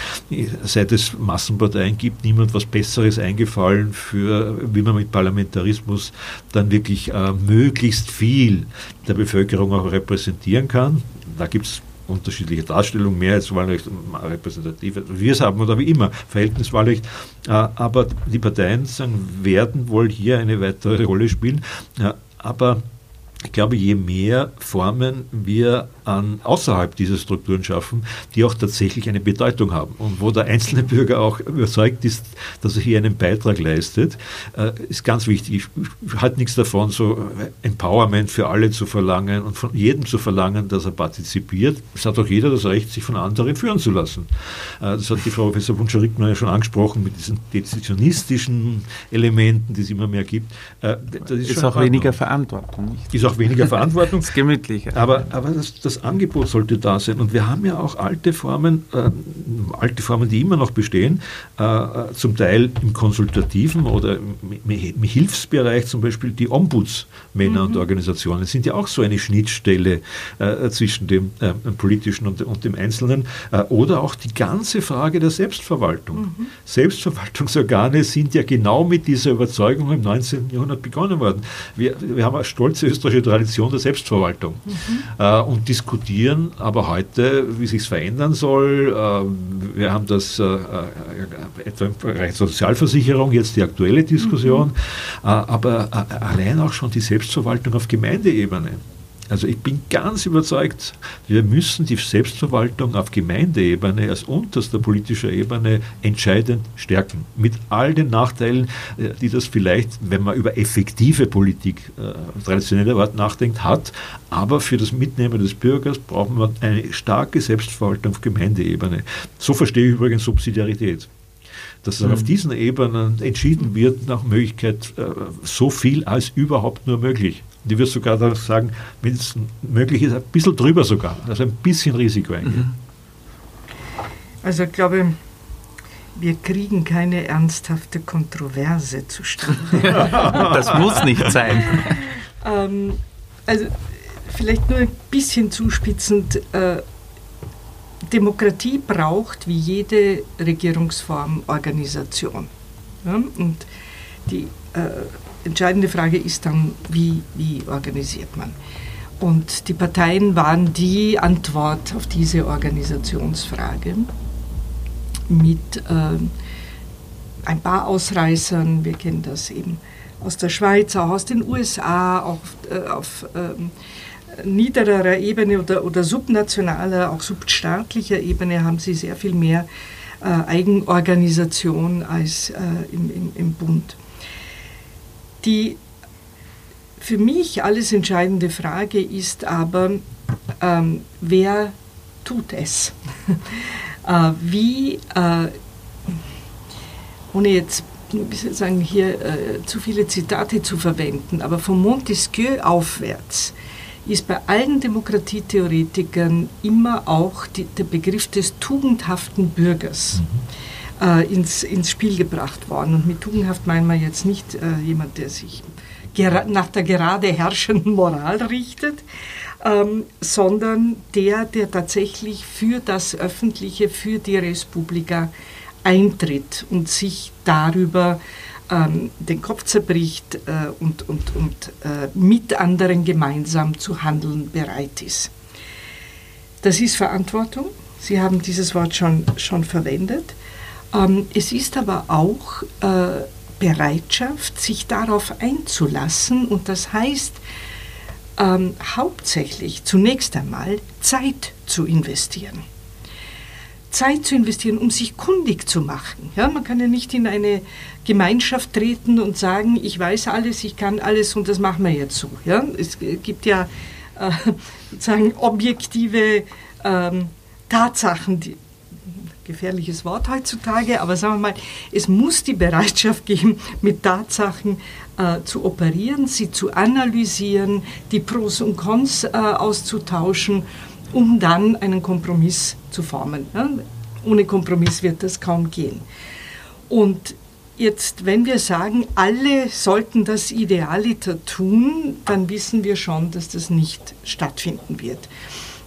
seit es Massenparteien gibt, niemand was Besseres eingefallen für, wie man mit Parlamentarismus dann wirklich äh, möglichst viel der Bevölkerung auch repräsentieren kann. Da gibt es unterschiedliche Darstellungen, Mehrheitswahlrecht, repräsentative, wir es haben oder wie immer, Verhältniswahlrecht. Äh, aber die Parteien sagen, werden wohl hier eine weitere Rolle spielen. Aber ich glaube, je mehr Formen wir an, außerhalb dieser Strukturen schaffen, die auch tatsächlich eine Bedeutung haben und wo der einzelne Bürger auch überzeugt ist, dass er hier einen Beitrag leistet, äh, ist ganz wichtig. Ich halte nichts davon, so Empowerment für alle zu verlangen und von jedem zu verlangen, dass er partizipiert. Es hat auch jeder das Recht, sich von anderen führen zu lassen. Äh, das hat die Frau Professor Wunscher-Rickmann ja schon angesprochen mit diesen dezisionistischen Elementen, die es immer mehr gibt. Äh, das ist, ist auch weniger Verantwortung. Nicht? Ist auch weniger Verantwortung. das ist gemütlich. Aber, aber das, das, Angebot sollte da sein. Und wir haben ja auch alte Formen, äh, alte Formen, die immer noch bestehen, äh, zum Teil im konsultativen oder im, im, Hilfsbereich, zum Beispiel die Ombudsmänner mhm. und Organisationen, sind ja auch so eine Schnittstelle äh, zwischen dem äh, politischen und, und, dem Einzelnen. Äh, oder auch die ganze Frage der Selbstverwaltung. Mhm. Selbstverwaltungsorgane sind ja genau mit dieser Überzeugung im 19. Jahrhundert begonnen worden. Wir, wir haben eine stolze österreichische Tradition der Selbstverwaltung mhm. äh, und diskutieren aber heute, wie sich es verändern soll. Äh, wir haben das äh, äh, etwa im Bereich Sozialversicherung, jetzt die aktuelle Diskussion, mhm. Äh, aber äh, allein auch schon die Selbstverwaltung auf Gemeindeebene. Also ich bin ganz überzeugt, wir müssen die Selbstverwaltung auf Gemeindeebene als unterster politischer Ebene entscheidend stärken. Mit all den Nachteilen, äh, die das vielleicht, wenn man über effektive Politik äh, traditioneller Art nachdenkt, hat. Aber für das Mitnehmen des Bürgers brauchen wir eine starke Selbstverwaltung auf Gemeindeebene. So verstehe ich übrigens Subsidiarität dass mhm. auf diesen Ebenen entschieden wird, nach Möglichkeit äh, so viel als überhaupt nur möglich. Die wird sogar sagen, wenn es möglich ist, ein bisschen drüber sogar, also ein bisschen Risiko eingehen. Mhm. Also ich glaube, wir kriegen keine ernsthafte Kontroverse zustande. das muss nicht sein. ähm, also vielleicht nur ein bisschen zuspitzend. Äh, Demokratie braucht wie jede Regierungsform Organisation. Ja? Und die äh, entscheidende Frage ist dann, wie, wie organisiert man? Und die Parteien waren die Antwort auf diese Organisationsfrage mit äh, ein paar Ausreißern. Wir kennen das eben aus der Schweiz, auch aus den USA, auch äh, auf äh, niedererer Ebene oder, oder subnationaler, auch substaatlicher Ebene haben sie sehr viel mehr äh, Eigenorganisation als äh, im, im, im Bund. Die für mich alles entscheidende Frage ist aber, ähm, wer tut es? äh, wie, äh, ohne jetzt ich sagen, hier äh, zu viele Zitate zu verwenden, aber von Montesquieu aufwärts ist bei allen Demokratietheoretikern immer auch die, der Begriff des tugendhaften Bürgers. Mhm äh, ins, ins Spiel gebracht worden. Und mit tugendhaft meinen wir jetzt nicht äh, jemand, der sich nach der gerade herrschenden Moral richtet, ähm, sondern der, der tatsächlich für das Öffentliche, für die Respublika eintritt und sich darüber ähm, den Kopf zerbricht äh, und, und, und äh, mit anderen gemeinsam zu handeln bereit ist. Das ist Verantwortung. Sie haben dieses Wort schon, schon verwendet. Ähm, es ist aber auch äh, Bereitschaft, sich darauf einzulassen und das heißt ähm, hauptsächlich zunächst einmal Zeit zu investieren. Zeit zu investieren, um sich kundig zu machen. Ja, man kann ja nicht in eine Gemeinschaft treten und sagen, ich weiß alles, ich kann alles und das machen wir jetzt so. Ja, es gibt ja äh, sozusagen objektive ähm, Tatsachen, die, gefährliches Wort heutzutage, aber sagen wir mal, es muss die Bereitschaft geben, mit Tatsachen äh, zu operieren, sie zu analysieren, die Pros und Cons äh, auszutauschen, um dann einen Kompromiss zu formen. Ja? Ohne Kompromiss wird das kaum gehen. Und Jetzt, wenn wir sagen, alle sollten das Idealiter tun, dann wissen wir schon, dass das nicht stattfinden wird.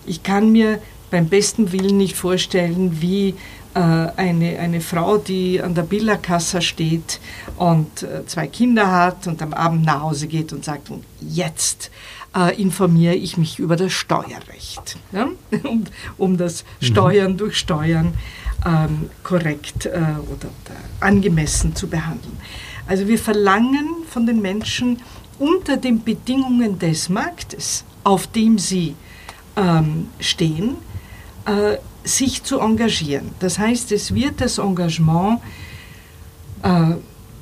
Ich kann mir beim besten Willen nicht vorstellen, wie äh, eine, eine Frau, die an der Billerkasse steht und äh, zwei Kinder hat und am Abend nach Hause geht und sagt, und jetzt äh, informiere ich mich über das Steuerrecht, ja? um, um das mhm. Steuern mhm. durch Steuern ähm, korrekt äh, oder, oder angemessen zu behandeln. Also wir verlangen von den Menschen unter den Bedingungen des Marktes, auf dem sie ähm, stehen, äh, sich zu engagieren. Das heißt, es wird das Engagement äh,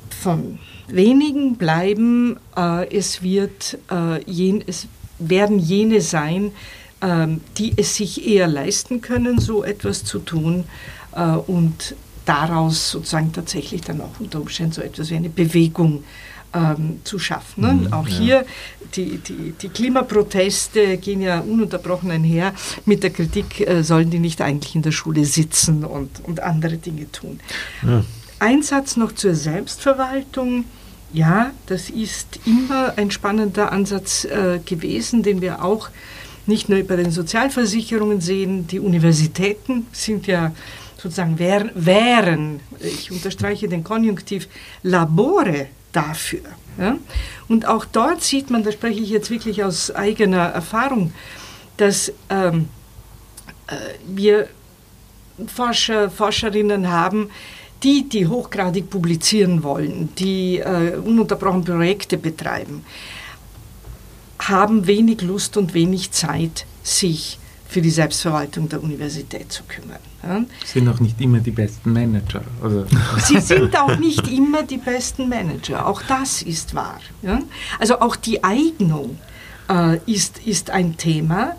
von wenigen bleiben, äh, es, wird, äh, jen, es werden jene sein, ähm, die es sich eher leisten können, so etwas zu tun äh, und daraus sozusagen tatsächlich dann auch unter Umständen so etwas wie eine Bewegung ähm, zu schaffen. Ne? Mhm, auch ja. hier, die, die, die, Klimaproteste gehen ja ununterbrochen einher mit der Kritik, äh, sollen die nicht eigentlich in der Schule sitzen und, und andere Dinge tun. Ja. Ein Satz noch zur Selbstverwaltung. Ja, das ist immer ein spannender Ansatz äh, gewesen, den wir auch nicht nur bei den Sozialversicherungen sehen. Die Universitäten sind ja sozusagen wär, wären, ich unterstreiche den Konjunktiv, Labore dafür. Ja? Und auch dort sieht man, da spreche ich jetzt wirklich aus eigener Erfahrung, dass ähm, äh, wir Forscher, Forscherinnen haben, die, die hochgradig publizieren wollen, die äh, ununterbrochen Projekte betreiben, haben wenig Lust und wenig Zeit, sich für die Selbstverwaltung der Universität zu kümmern. Ja. Sind auch nicht immer die besten Manager. Oder? Sie sind auch nicht immer die besten Manager. Auch das ist wahr. Ja. Also auch die Eignung äh, ist, ist ein Thema,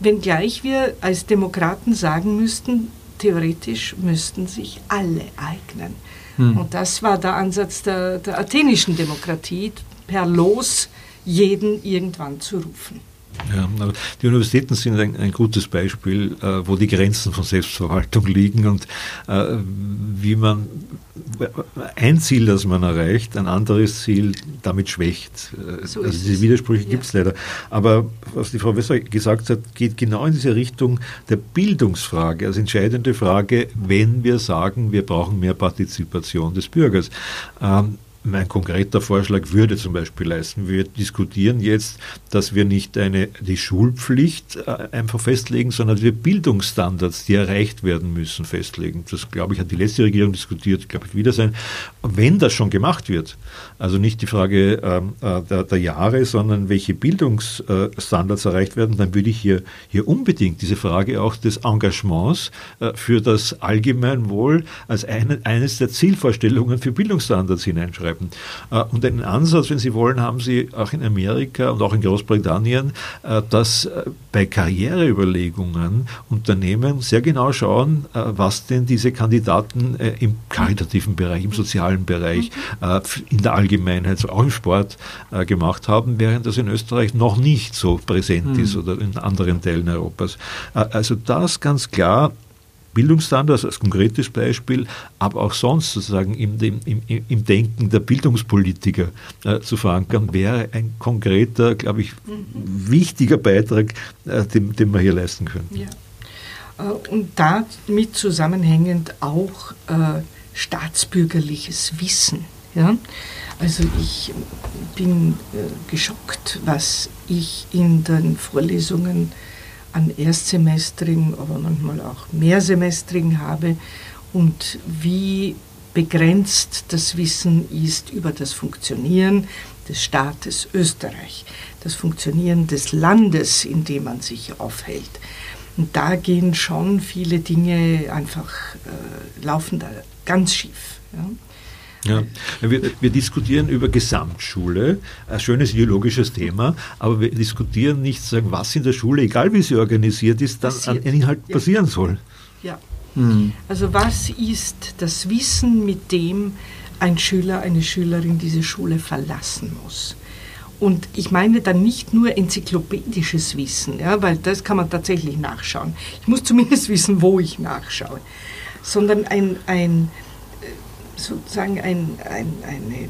wenngleich wir als Demokraten sagen müssten, theoretisch müssten sich alle eignen. Hm. Und das war der Ansatz der, der athenischen Demokratie, per Los jeden irgendwann zu rufen. Ja, die Universitäten sind ein, ein gutes Beispiel, äh, wo die Grenzen von Selbstverwaltung liegen und äh, wie man ein Ziel, das man erreicht, ein anderes Ziel damit schwächt. Äh, so also diese Widersprüche ja. gibt es leider. Aber was die Frau Wesser gesagt hat, geht genau in diese Richtung der Bildungsfrage, als entscheidende Frage, wenn wir sagen, wir brauchen mehr Partizipation des Bürgers. Ähm, mein konkreter Vorschlag würde zum Beispiel leisten, wir diskutieren jetzt, dass wir nicht eine, die Schulpflicht äh, einfach festlegen, sondern wir Bildungsstandards, die erreicht werden müssen, festlegen. Das, glaube ich, hat die letzte Regierung diskutiert, glaube ich, wieder sein. Wenn das schon gemacht wird, also nicht die Frage ähm, äh, der, der, Jahre, sondern welche Bildungsstandards erreicht werden, dann würde ich hier, hier unbedingt diese Frage auch des Engagements äh, für das Allgemeinwohl als eine, eines der Zielvorstellungen für Bildungsstandards hineinschreiben betreiben. Äh, und einen Ansatz, wenn Sie wollen, haben Sie auch in Amerika und auch in Großbritannien, äh, dass äh, bei Karriereüberlegungen Unternehmen sehr genau schauen, was denn diese Kandidaten im karitativen Bereich, im sozialen Bereich, in der Allgemeinheit, so auch im Sport gemacht haben, während das in Österreich noch nicht so präsent ist hm. oder in anderen Teilen Europas. Also das ganz klar Bildungsstandards als konkretes Beispiel, aber auch sonst sozusagen im, im, im Denken der Bildungspolitiker äh, zu verankern, wäre ein konkreter, glaube ich, wichtiger Beitrag, äh, den, den wir hier leisten können. Ja. Äh, und damit zusammenhängend auch äh, staatsbürgerliches Wissen. Ja? Also ich bin äh, geschockt, was ich in den Vorlesungen an Erstsemestrigen, aber manchmal auch Mehrsemestrigen habe und wie begrenzt das Wissen ist über das Funktionieren des Staates Österreich, das Funktionieren des Landes, in dem man sich aufhält. Und da gehen schon viele Dinge einfach, äh, laufen da ganz schief. Ja. Ja, wir, wir, diskutieren über Gesamtschule, ein schönes ideologisches Thema, aber wir diskutieren nicht, sagen, was in der Schule, egal wie sie organisiert ist, dann Passiert. an Inhalt ja. passieren soll. Ja. Hm. Also was ist das Wissen, mit dem ein Schüler, eine Schülerin diese Schule verlassen muss? Und ich meine dann nicht nur enzyklopädisches Wissen, ja, weil das kann man tatsächlich nachschauen. Ich muss zumindest wissen, wo ich nachschaue, sondern ein, ein sozusagen ein, ein, eine,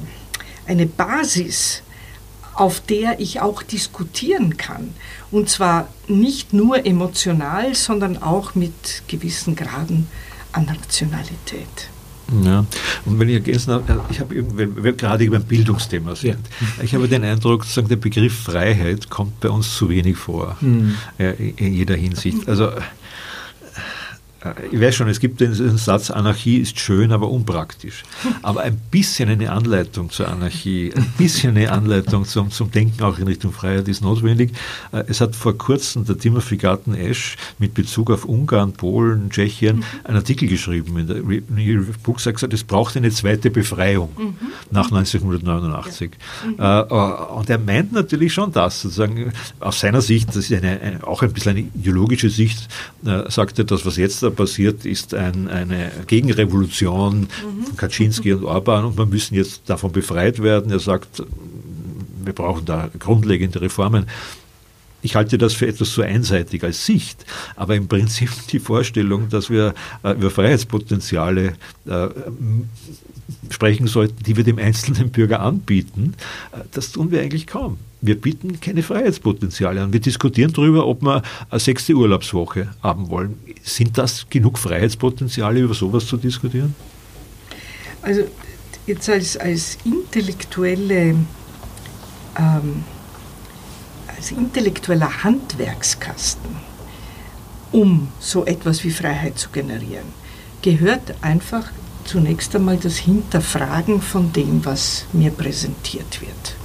eine Basis, auf der ich auch diskutieren kann. Und zwar nicht nur emotional, sondern auch mit gewissen Graden an Rationalität. Ja, und wenn ich ergänzen habe, ich habe wenn wir gerade über ein Bildungsthema sind, ja. ich habe den Eindruck, sozusagen der Begriff Freiheit kommt bei uns zu wenig vor, mhm. in jeder Hinsicht. Also ich weiß schon, es gibt den Satz, Anarchie ist schön, aber unpraktisch. Aber ein bisschen eine Anleitung zur Anarchie, ein bisschen eine Anleitung zum, zum Denken auch in Richtung Freiheit ist notwendig. Äh, es hat vor kurzem der Timothy Garten Esch mit Bezug auf Ungarn, Polen, Tschechien mhm. einen Artikel geschrieben in der New York Books, hat gesagt, es braucht eine zweite Befreiung mhm. nach 1989. Ja. Mhm. Äh, und er meint natürlich schon das, sozusagen aus seiner Sicht, das ist eine, auch ein bisschen eine ideologische Sicht, äh, sagt er, das, was jetzt da passiert, ist ein, eine Gegenrevolution mhm. von Kaczynski und Orban und wir müssen jetzt davon befreit werden. Er sagt, wir brauchen da grundlegende Reformen. Ich halte das für etwas zu einseitig als Sicht, aber im Prinzip die Vorstellung, dass wir äh, über Freiheitspotenziale äh, sprechen sollten, die wir dem einzelnen Bürger anbieten, äh, das tun wir eigentlich kaum. Wir bieten keine Freiheitspotenziale an. Wir diskutieren darüber, ob wir eine sechste Urlaubswoche haben wollen. Sind das genug Freiheitspotenziale, über sowas zu diskutieren? Also jetzt als, als intellektuelle ähm, als intellektueller Handwerkskasten, um so etwas wie Freiheit zu generieren, gehört einfach zunächst einmal das Hinterfragen von dem, was mir präsentiert wird.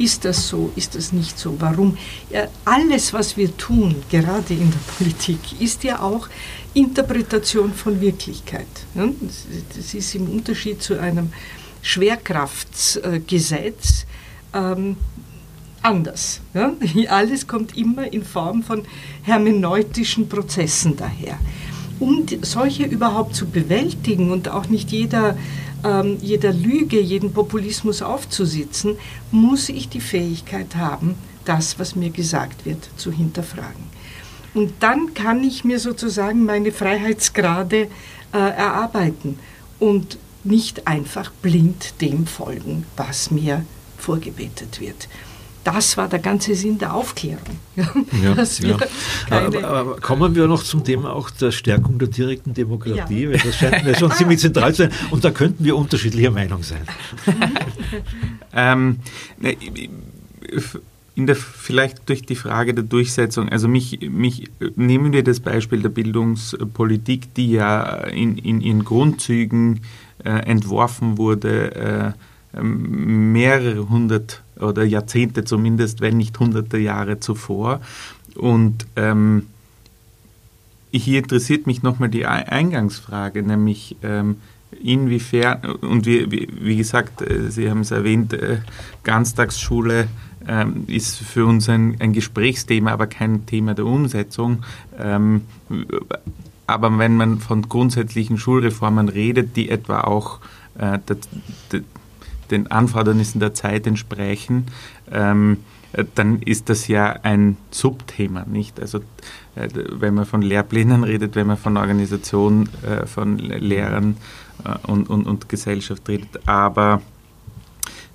Ne? Ist das so? Ist das nicht so? Warum? Ja, alles, was wir tun, gerade in der Politik, ist ja auch Interpretation von Wirklichkeit. Ne? Das ist im Unterschied zu einem Schwerkraftsgesetz ähm, anders. Ja? Alles kommt immer in Form von hermeneutischen Prozessen daher um solche überhaupt zu bewältigen und auch nicht jeder, ähm, jeder Lüge, jeden Populismus aufzusitzen, muss ich die Fähigkeit haben, das, was mir gesagt wird, zu hinterfragen. Und dann kann ich mir sozusagen meine Freiheitsgrade äh, erarbeiten und nicht einfach blind dem folgen, was mir vorgebetet wird. Das war der ganze Sinn der Aufklärung. Ja, ja. Aber, aber, kommen wir noch zum Thema auch der Stärkung der direkten Demokratie, ja. weil das scheint mir schon ziemlich zentral zu sein und da könnten wir unterschiedlicher Meinung sein. ähm, ne, in der, vielleicht durch die Frage der Durchsetzung, also mich, mich nehmen wir das Beispiel der Bildungspolitik, die ja in, in ihren Grundzügen äh, entworfen wurde, äh, mehrere hundert oder Jahrzehnte zumindest, wenn nicht hunderte Jahre zuvor. Und ähm, hier interessiert mich nochmal die Eingangsfrage, nämlich ähm, inwiefern, und wie, wie, wie, gesagt, äh, Sie haben es erwähnt, äh, Ganztagsschule ähm, ist für uns ein, ein, Gesprächsthema, aber kein Thema der Umsetzung. Ähm, aber wenn man von grundsätzlichen Schulreformen redet, die etwa auch äh, den Anfordernissen der Zeit entsprechen, ähm, dann ist das ja ein Subthema, nicht? Also äh, wenn man von Lehrplänen redet, wenn man von Organisation äh, von Lehrern äh, und, und, und Gesellschaft redet. Aber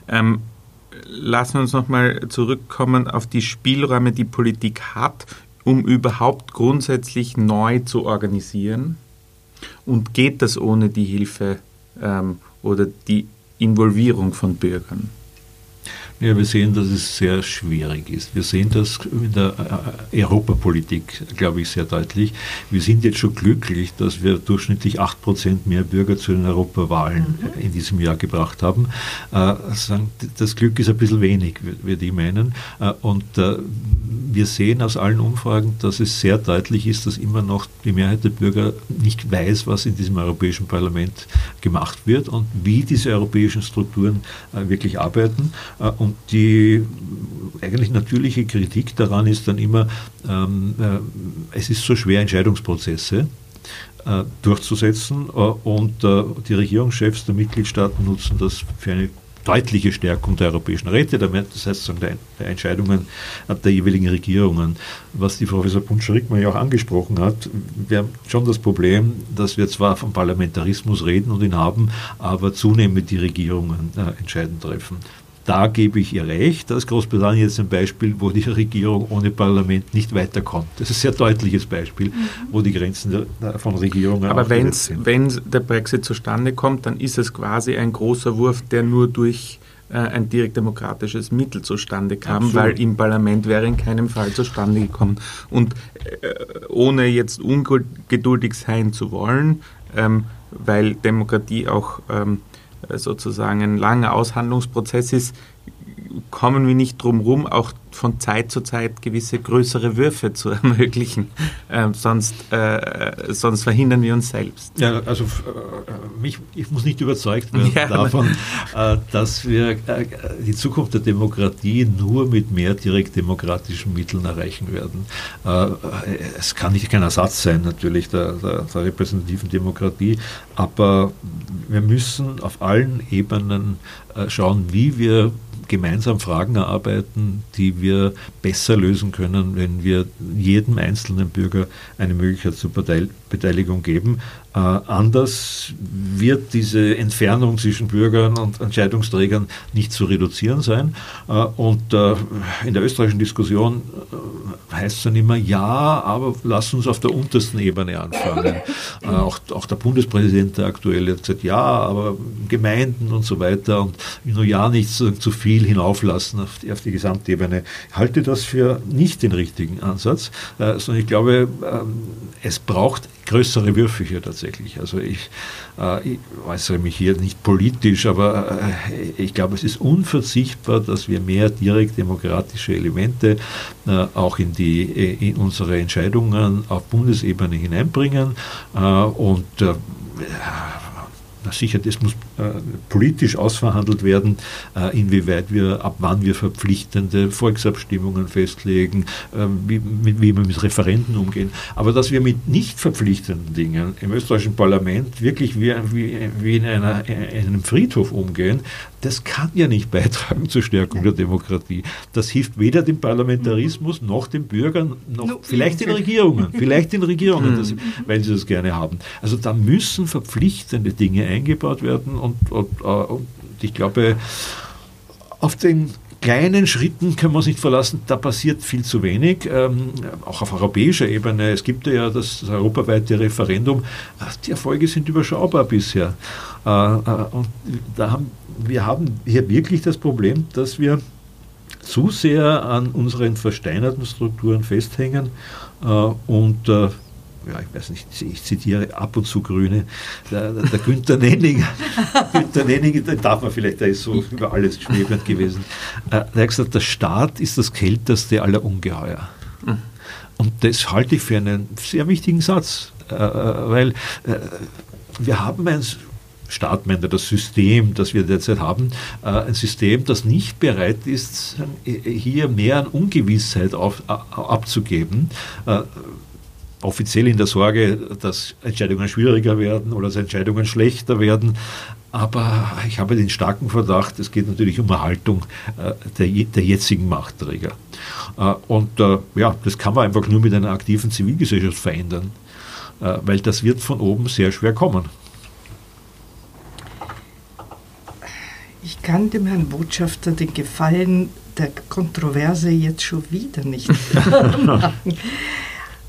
ähm, lassen wir uns nochmal zurückkommen auf die Spielräume, die Politik hat, um überhaupt grundsätzlich neu zu organisieren. Und geht das ohne die Hilfe ähm, oder die Involvierung von Bürgern. Ja, wir sehen, dass es sehr schwierig ist. Wir sehen das in der äh, Europapolitik, glaube ich, sehr deutlich. Wir sind jetzt schon glücklich, dass wir durchschnittlich 8% mehr Bürger zu den Europawahlen mhm. in diesem Jahr gebracht haben. Äh, das Glück ist ein bisschen wenig, würde ich meinen. Äh, und wir sehen aus allen Umfragen, dass es sehr deutlich ist, dass immer noch die Mehrheit der Bürger nicht weiß, was in diesem Europäischen Parlament gemacht wird und wie diese europäischen Strukturen wirklich arbeiten. Und die eigentlich natürliche Kritik daran ist dann immer, ähm, äh, es ist so schwer, Entscheidungsprozesse äh, durchzusetzen äh, und äh, die Regierungschefs der Mitgliedstaaten nutzen das für eine deutliche Stärkung der europäischen Räte, das heißt der Entscheidungen der jeweiligen Regierungen. Was die Professor Punscherickmann ja auch angesprochen hat, wir haben schon das Problem, dass wir zwar vom Parlamentarismus reden und ihn haben, aber zunehmend die Regierungen äh, entscheidend treffen. Da gebe ich ihr recht. Das Großbritannien jetzt ein Beispiel, wo die Regierung ohne Parlament nicht weiterkommt. Das ist ein sehr deutliches Beispiel, mhm. wo die Grenzen der, von Regierungen Aber wenn der Brexit zustande kommt, dann ist es quasi ein großer Wurf, der nur durch äh, ein direkt demokratisches Mittel zustande kam, Absolut. weil im Parlament wäre in keinem Fall zustande gekommen. Und äh, ohne jetzt ungeduldig sein zu wollen, ähm, weil Demokratie auch ähm, sozusagen ein langer Aushandlungsprozess ist, kommen wir nicht drum herum, auch von Zeit zu Zeit gewisse größere Würfe zu ermöglichen. Ähm, sonst, äh, sonst verhindern wir uns selbst. Ja, also äh, mich, ich muss nicht überzeugt werden ja. davon, äh, dass wir äh, die Zukunft der Demokratie nur mit mehr direkt demokratischen Mitteln erreichen werden. Äh, es kann nicht kein Ersatz sein, natürlich, der, der, der repräsentativen Demokratie, aber wir müssen auf allen Ebenen äh, schauen, wie wir gemeinsam Fragen erarbeiten, die wir besser lösen können, wenn wir jedem einzelnen Bürger eine Möglichkeit zur Beteiligung geben. Äh, anders wird diese Entfernung zwischen Bürgern und Entscheidungsträgern nicht zu reduzieren sein. Äh, und äh, in der österreichischen Diskussion äh, heißt es dann immer, ja, aber lass uns auf der untersten Ebene anfangen. Äh, auch, auch der Bundespräsident, der aktuelle, hat gesagt, ja, aber Gemeinden und so weiter und nur ja nicht zu, zu viel hinauflassen auf die, auf die Gesamtebene. Ich halte das für nicht den richtigen Ansatz, äh, sondern ich glaube, ähm, es braucht größere Würfe hier tatsächlich. Also ich, äh, ich äußere mich hier nicht politisch, aber äh, ich glaube, es ist unverzichtbar, dass wir mehr direkt demokratische Elemente äh, auch in, die, in unsere Entscheidungen auf Bundesebene hineinbringen. Äh, und äh, sicher, das muss äh, politisch ausverhandelt werden, äh, inwieweit wir, ab wann wir verpflichtende Volksabstimmungen festlegen, äh, wie, wie wir mit Referenden umgehen. Aber dass wir mit nicht verpflichtenden Dingen im österreichischen Parlament wirklich wie, wie, wie in, einer, in einem Friedhof umgehen, das kann ja nicht beitragen zur Stärkung der Demokratie. Das hilft weder dem Parlamentarismus noch den Bürgern, noch no, vielleicht den Regierungen, vielleicht den Regierungen, das, weil sie das gerne haben. Also da müssen verpflichtende Dinge eingebaut werden und, und, äh, und ich glaube, auf den kleinen Schritten können wir uns nicht verlassen, da passiert viel zu wenig, ähm, auch auf europäischer Ebene. Es gibt ja das, das europaweite Referendum, die Erfolge sind überschaubar bisher. Äh, äh, und da haben, wir haben hier wirklich das Problem, dass wir zu sehr an unseren versteinerten Strukturen festhängen äh, und äh, ja, ich weiß nicht, ich zitiere ab und zu Grüne, der, der Günther Nenning, Günther Nenning, den darf man vielleicht, der ist so über alles schwebend gewesen, äh, der hat gesagt, der Staat ist das kälteste aller Ungeheuer. Und das halte ich für einen sehr wichtigen Satz, äh, äh weil wir haben ein Staat meint das System, das wir derzeit haben, äh, ein System, das nicht bereit ist, hier mehr an Ungewissheit auf, abzugeben offiziell in der Sorge, dass Entscheidungen schwieriger werden oder dass Entscheidungen schlechter werden. Aber ich habe den starken Verdacht, es geht natürlich um Erhaltung äh, der, der jetzigen Machtträger. Äh, und äh, ja, das kann man einfach nur mit einer aktiven Zivilgesellschaft verändern, weil das wird von oben sehr schwer kommen. Ich kann dem Herrn Botschafter den Gefallen der Kontroverse jetzt schon wieder nicht machen.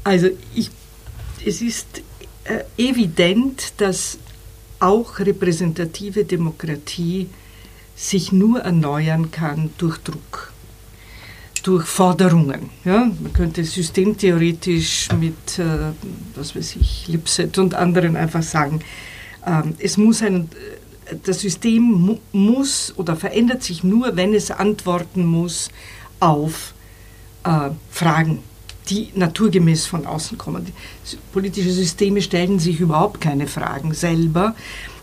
Also ich, es ist äh, evident, dass auch repräsentative Demokratie sich nur erneuern kann durch Druck, durch Forderungen. Ja? Man könnte systemtheoretisch mit, äh, was weiß ich, Lipset und anderen einfach sagen, ähm, es muss ein, äh, das System mu muss oder verändert sich nur, wenn es antworten muss auf äh, Fragen die naturgemäß von außen kommen. Die politische Systeme stellen sich überhaupt keine Fragen selber,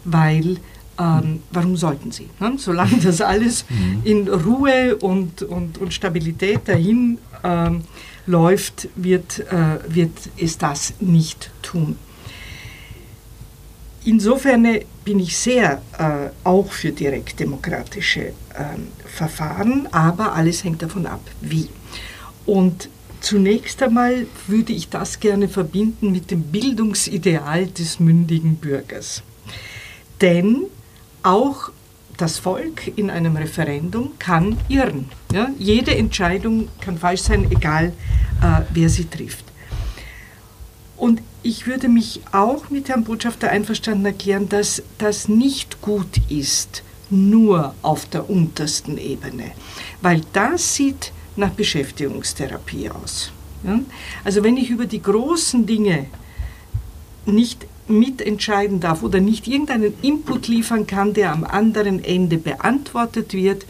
weil ähm, warum sollten sie? Ne? Solange das alles mhm. in Ruhe und, und, und Stabilität dahin ähm, läuft, wird, äh, wird es das nicht tun. Insofern bin ich sehr äh, auch für direktdemokratische äh, Verfahren, aber alles hängt davon ab, wie. Und Zunächst einmal würde ich das gerne verbinden mit dem Bildungsideal des mündigen Bürgers. Denn auch das Volk in einem Referendum kann irren. Ja? Jede Entscheidung kann falsch sein, egal äh, wer sie trifft. Und ich würde mich auch mit Herrn Botschafter einverstanden erklären, dass das nicht gut ist, nur auf der untersten Ebene, weil das sieht nach Beschäftigungstherapie aus. Ja? Also wenn ich über die großen Dinge nicht mitentscheiden darf oder nicht irgendeinen Input liefern kann, der am anderen Ende beantwortet wird,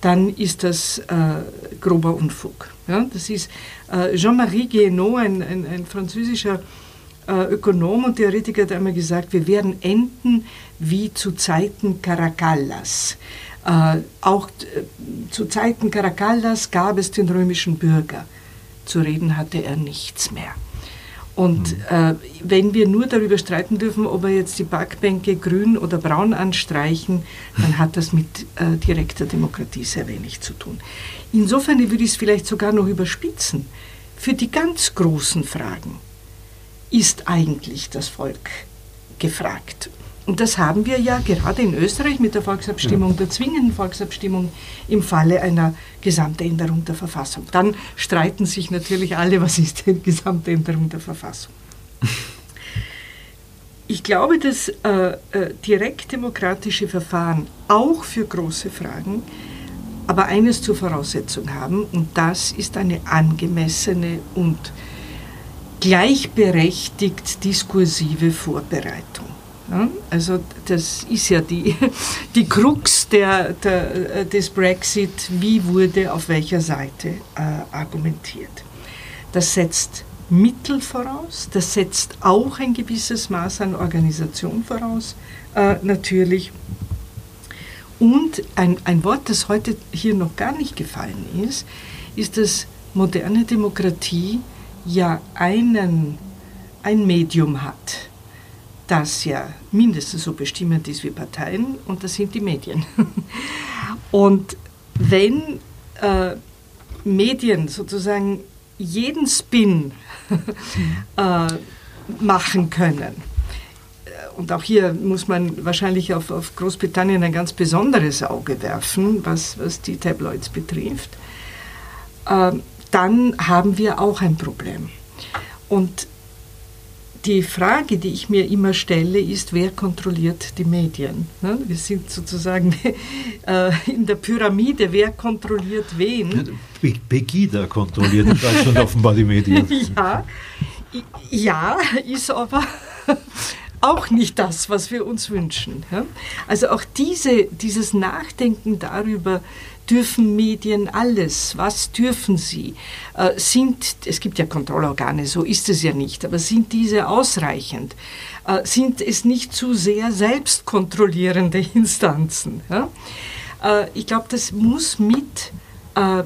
dann ist das äh, grober Unfug. Ja? Das ist äh, Jean-Marie Guéhenot, ein, ein, ein französischer Ökonom und Theoretiker, hat einmal gesagt, wir werden enden wie zu Zeiten Caracallas. Äh, auch äh, zu Zeiten Caracallas gab es den römischen Bürger. Zu reden hatte er nichts mehr. Und mhm. äh, wenn wir nur darüber streiten dürfen, ob wir jetzt die Parkbänke grün oder braun anstreichen, dann hat das mit äh, direkter Demokratie sehr wenig zu tun. Insofern würde ich es vielleicht sogar noch überspitzen. Für die ganz großen Fragen ist eigentlich das Volk gefragt. Und das haben wir ja gerade in Österreich mit der Volksabstimmung, der zwingenden Volksabstimmung im Falle einer Gesamtänderung der Verfassung. Dann streiten sich natürlich alle, was ist denn Gesamtänderung der Verfassung. Ich glaube, dass äh, äh, direktdemokratische Verfahren auch für große Fragen aber eines zur Voraussetzung haben, und das ist eine angemessene und gleichberechtigt diskursive Vorbereitung. Also das ist ja die, die Krux der, der, des Brexit, wie wurde auf welcher Seite äh, argumentiert. Das setzt Mittel voraus, das setzt auch ein gewisses Maß an Organisation voraus, äh, natürlich. Und ein, ein Wort, das heute hier noch gar nicht gefallen ist, ist, dass moderne Demokratie ja einen, ein Medium hat das ja mindestens so bestimmend ist wie Parteien, und das sind die Medien. Und wenn äh, Medien sozusagen jeden Spin äh, machen können, äh, und auch hier muss man wahrscheinlich auf, auf, Großbritannien ein ganz besonderes Auge werfen, was, was die Tabloids betrifft, äh, dann haben wir auch ein Problem. Und die Frage, die ich mir immer stelle, ist, wer kontrolliert die Medien? Ne? Wir sind sozusagen äh, in der Pyramide, wer kontrolliert wen? Pegida kontrolliert in Deutschland offenbar die Medien. Ja, ja ist aber auch nicht das, was wir uns wünschen. Also auch diese, dieses Nachdenken darüber, dürfen Medien alles? Was dürfen sie? Äh, sind, es gibt ja Kontrollorgane, so ist es ja nicht, aber sind diese ausreichend? Äh, sind es nicht zu sehr selbstkontrollierende Instanzen? Äh, ich glaube, das muss mit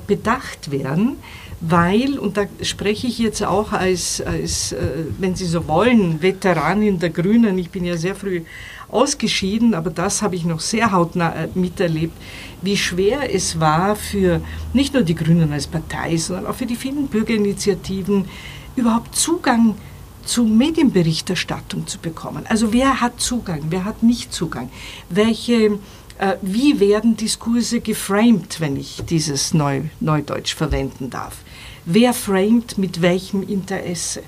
bedacht werden, weil, und da spreche ich jetzt auch als, als wenn Sie so wollen, Veteranin der Grünen, ich bin ja sehr früh ausgeschieden, aber das habe ich noch sehr hautnah miterlebt, wie schwer es war für nicht nur die Grünen als Partei, sondern auch für die vielen Bürgerinitiativen überhaupt Zugang zu Medienberichterstattung zu bekommen. Also wer hat Zugang, wer hat nicht Zugang? Welche, äh, wie werden Diskurse geframed, wenn ich dieses Neu, Neudeutsch verwenden darf? Wer framet mit welchem Interesse?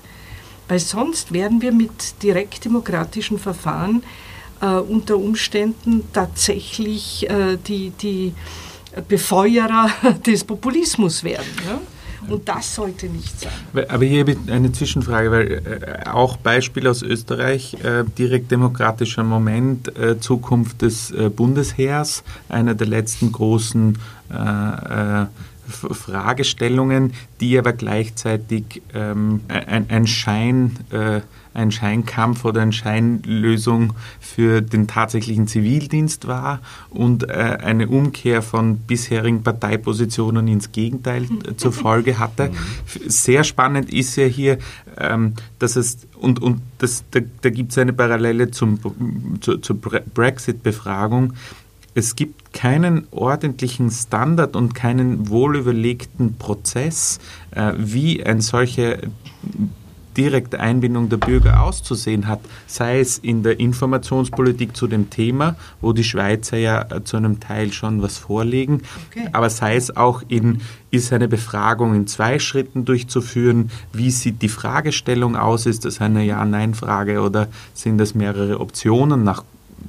Weil sonst werden wir mit direktdemokratischen Verfahren äh, unter Umständen tatsächlich äh, die, die Befeuerer des Populismus werden. Ja? Und das sollte nicht sein. Aber hier habe ich eine Zwischenfrage, weil äh, auch Beispiel aus Österreich, äh, direkt demokratischer Moment, äh, Zukunft des Bundesheers, einer der letzten großen Fragestellungen, die aber gleichzeitig ähm, ein, ein, Schein, ein Scheinkampf oder eine Scheinlösung für den tatsächlichen Zivildienst war und äh, eine Umkehr von bisherigen Parteipositionen ins Gegenteil äh, zur Folge hatte. Sehr spannend ist ja hier, ähm, dass es und, und das, da, da gibt es eine Parallele zum, zu, zur Brexit-Befragung es gibt keinen ordentlichen Standard und keinen wohlüberlegten Prozess, äh, wie eine solche direkte Einbindung der Bürger auszusehen hat, sei es in der Informationspolitik zu dem Thema, wo die Schweizer ja äh, zu einem Teil schon was vorlegen, okay. aber sei es auch in, ist eine Befragung in zwei Schritten durchzuführen, wie sieht die Fragestellung aus, ist das eine Ja-Nein-Frage oder sind das mehrere Optionen nach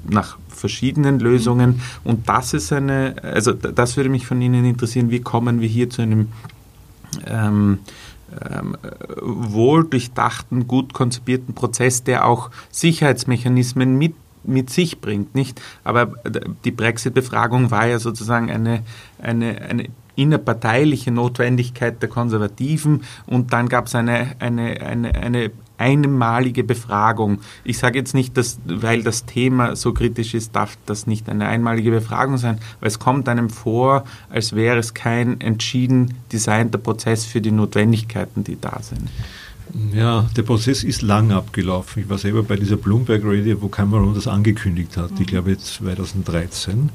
nach verschiedenen Lösungen. Und das ist eine, also das würde mich von Ihnen interessieren, wie kommen wir hier zu einem ähm, ähm, wohl durchdachten, gut konzipierten Prozess, der auch Sicherheitsmechanismen mit mit sich bringt, nicht? Aber die Brexit-Befragung war ja sozusagen eine, eine, eine innerparteiliche Notwendigkeit der Konservativen und dann gab es eine, eine, eine, eine einmalige Befragung. Ich sage jetzt nicht, dass, weil das Thema so kritisch ist, darf das nicht eine einmalige Befragung sein, weil es kommt einem vor, als wäre es kein entschieden designter Prozess für die Notwendigkeiten, die da sind. Ja, der Prozess ist lang abgelaufen. Ich war selber bei dieser Bloomberg Radio, wo Cameron das angekündigt hat, ich glaube 2013.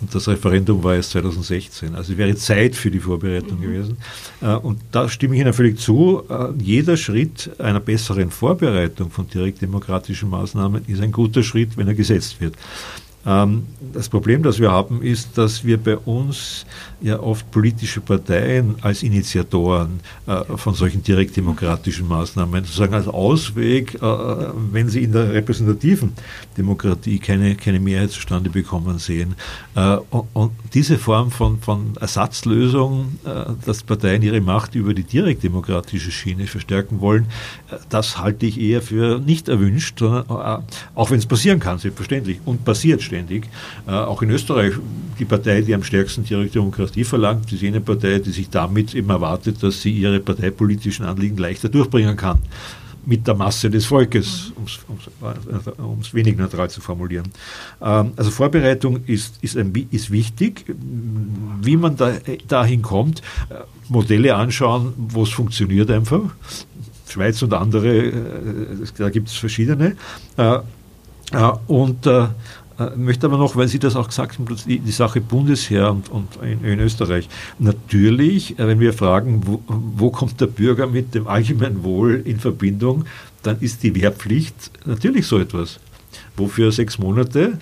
Und das Referendum war erst 2016. Also es wäre Zeit für die Vorbereitung mhm. gewesen. Äh, und da stimme ich Ihnen völlig zu. Äh, jeder Schritt einer besseren Vorbereitung von direktdemokratischen Maßnahmen ist ein guter Schritt, wenn er gesetzt wird. Ähm, das Problem, das wir haben, ist, dass wir bei uns ja oft politische Parteien als Initiatoren äh, von solchen direktdemokratischen Maßnahmen, sozusagen als Ausweg, äh, wenn sie in der repräsentativen Demokratie keine, keine Mehrheit zustande bekommen sehen. Äh, und, diese Form von, von Ersatzlösung, dass Parteien ihre Macht über die direktdemokratische Schiene verstärken wollen, das halte ich eher für nicht erwünscht, auch wenn es passieren kann, selbstverständlich, und passiert ständig. Auch in Österreich, die Partei, die am stärksten Direktdemokratie Demokratie verlangt, ist jene Partei, die sich damit eben erwartet, dass sie ihre parteipolitischen Anliegen leichter durchbringen kann. Mit der Masse des Volkes, um es wenig neutral zu formulieren. Ähm, also Vorbereitung ist, ist, ein, ist wichtig. Wie man da, dahin kommt, äh, Modelle anschauen, wo es funktioniert einfach. Schweiz und andere, äh, da gibt es verschiedene. Äh, und äh, möchte aber noch, weil Sie das auch gesagt haben, die, die Sache Bundesheer und, und in, in, Österreich. Natürlich, äh, wenn wir fragen, wo, wo kommt der Bürger mit dem allgemeinen Wohl in Verbindung, dann ist die Wehrpflicht natürlich so etwas, wofür sechs Monate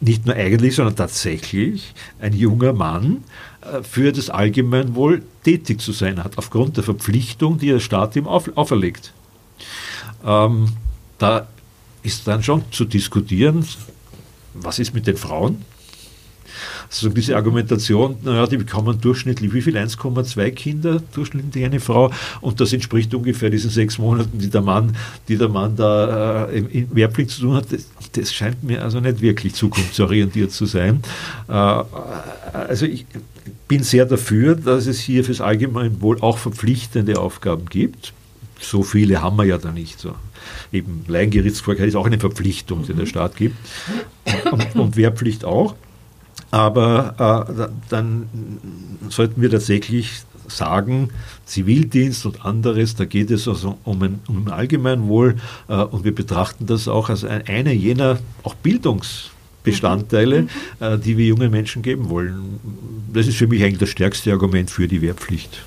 nicht nur eigentlich, sondern tatsächlich ein junger Mann äh, für das Allgemeinwohl tätig zu sein hat, aufgrund der Verpflichtung, die der Staat ihm auf, auferlegt. Ähm, da ist dann schon zu diskutieren, was ist mit den Frauen? Also diese Argumentation, naja, die bekommen durchschnittlich wie viel? 1,2 Kinder, durchschnittlich eine Frau. Und das entspricht ungefähr diesen sechs Monaten, die der Mann, die der Mann da äh, in Wehrpflicht zu tun hat. Das, das, scheint mir also nicht wirklich zukunftsorientiert zu sein. Äh, also ich bin sehr dafür, dass es hier fürs Allgemeinwohl auch verpflichtende Aufgaben gibt. So viele haben wir ja da nicht. So eben Laiengerichtsbarkeit ist auch eine Verpflichtung, die der Staat gibt und, und Wehrpflicht auch. Aber äh, dann sollten wir tatsächlich sagen, Zivildienst und anderes, da geht es also um ein, um ein Allgemeinwohl äh, und wir betrachten das auch als ein, eine jener auch Bildungsbestandteile, mhm. äh, die wir jungen Menschen geben wollen. Das ist für mich eigentlich das stärkste Argument für die Wehrpflicht.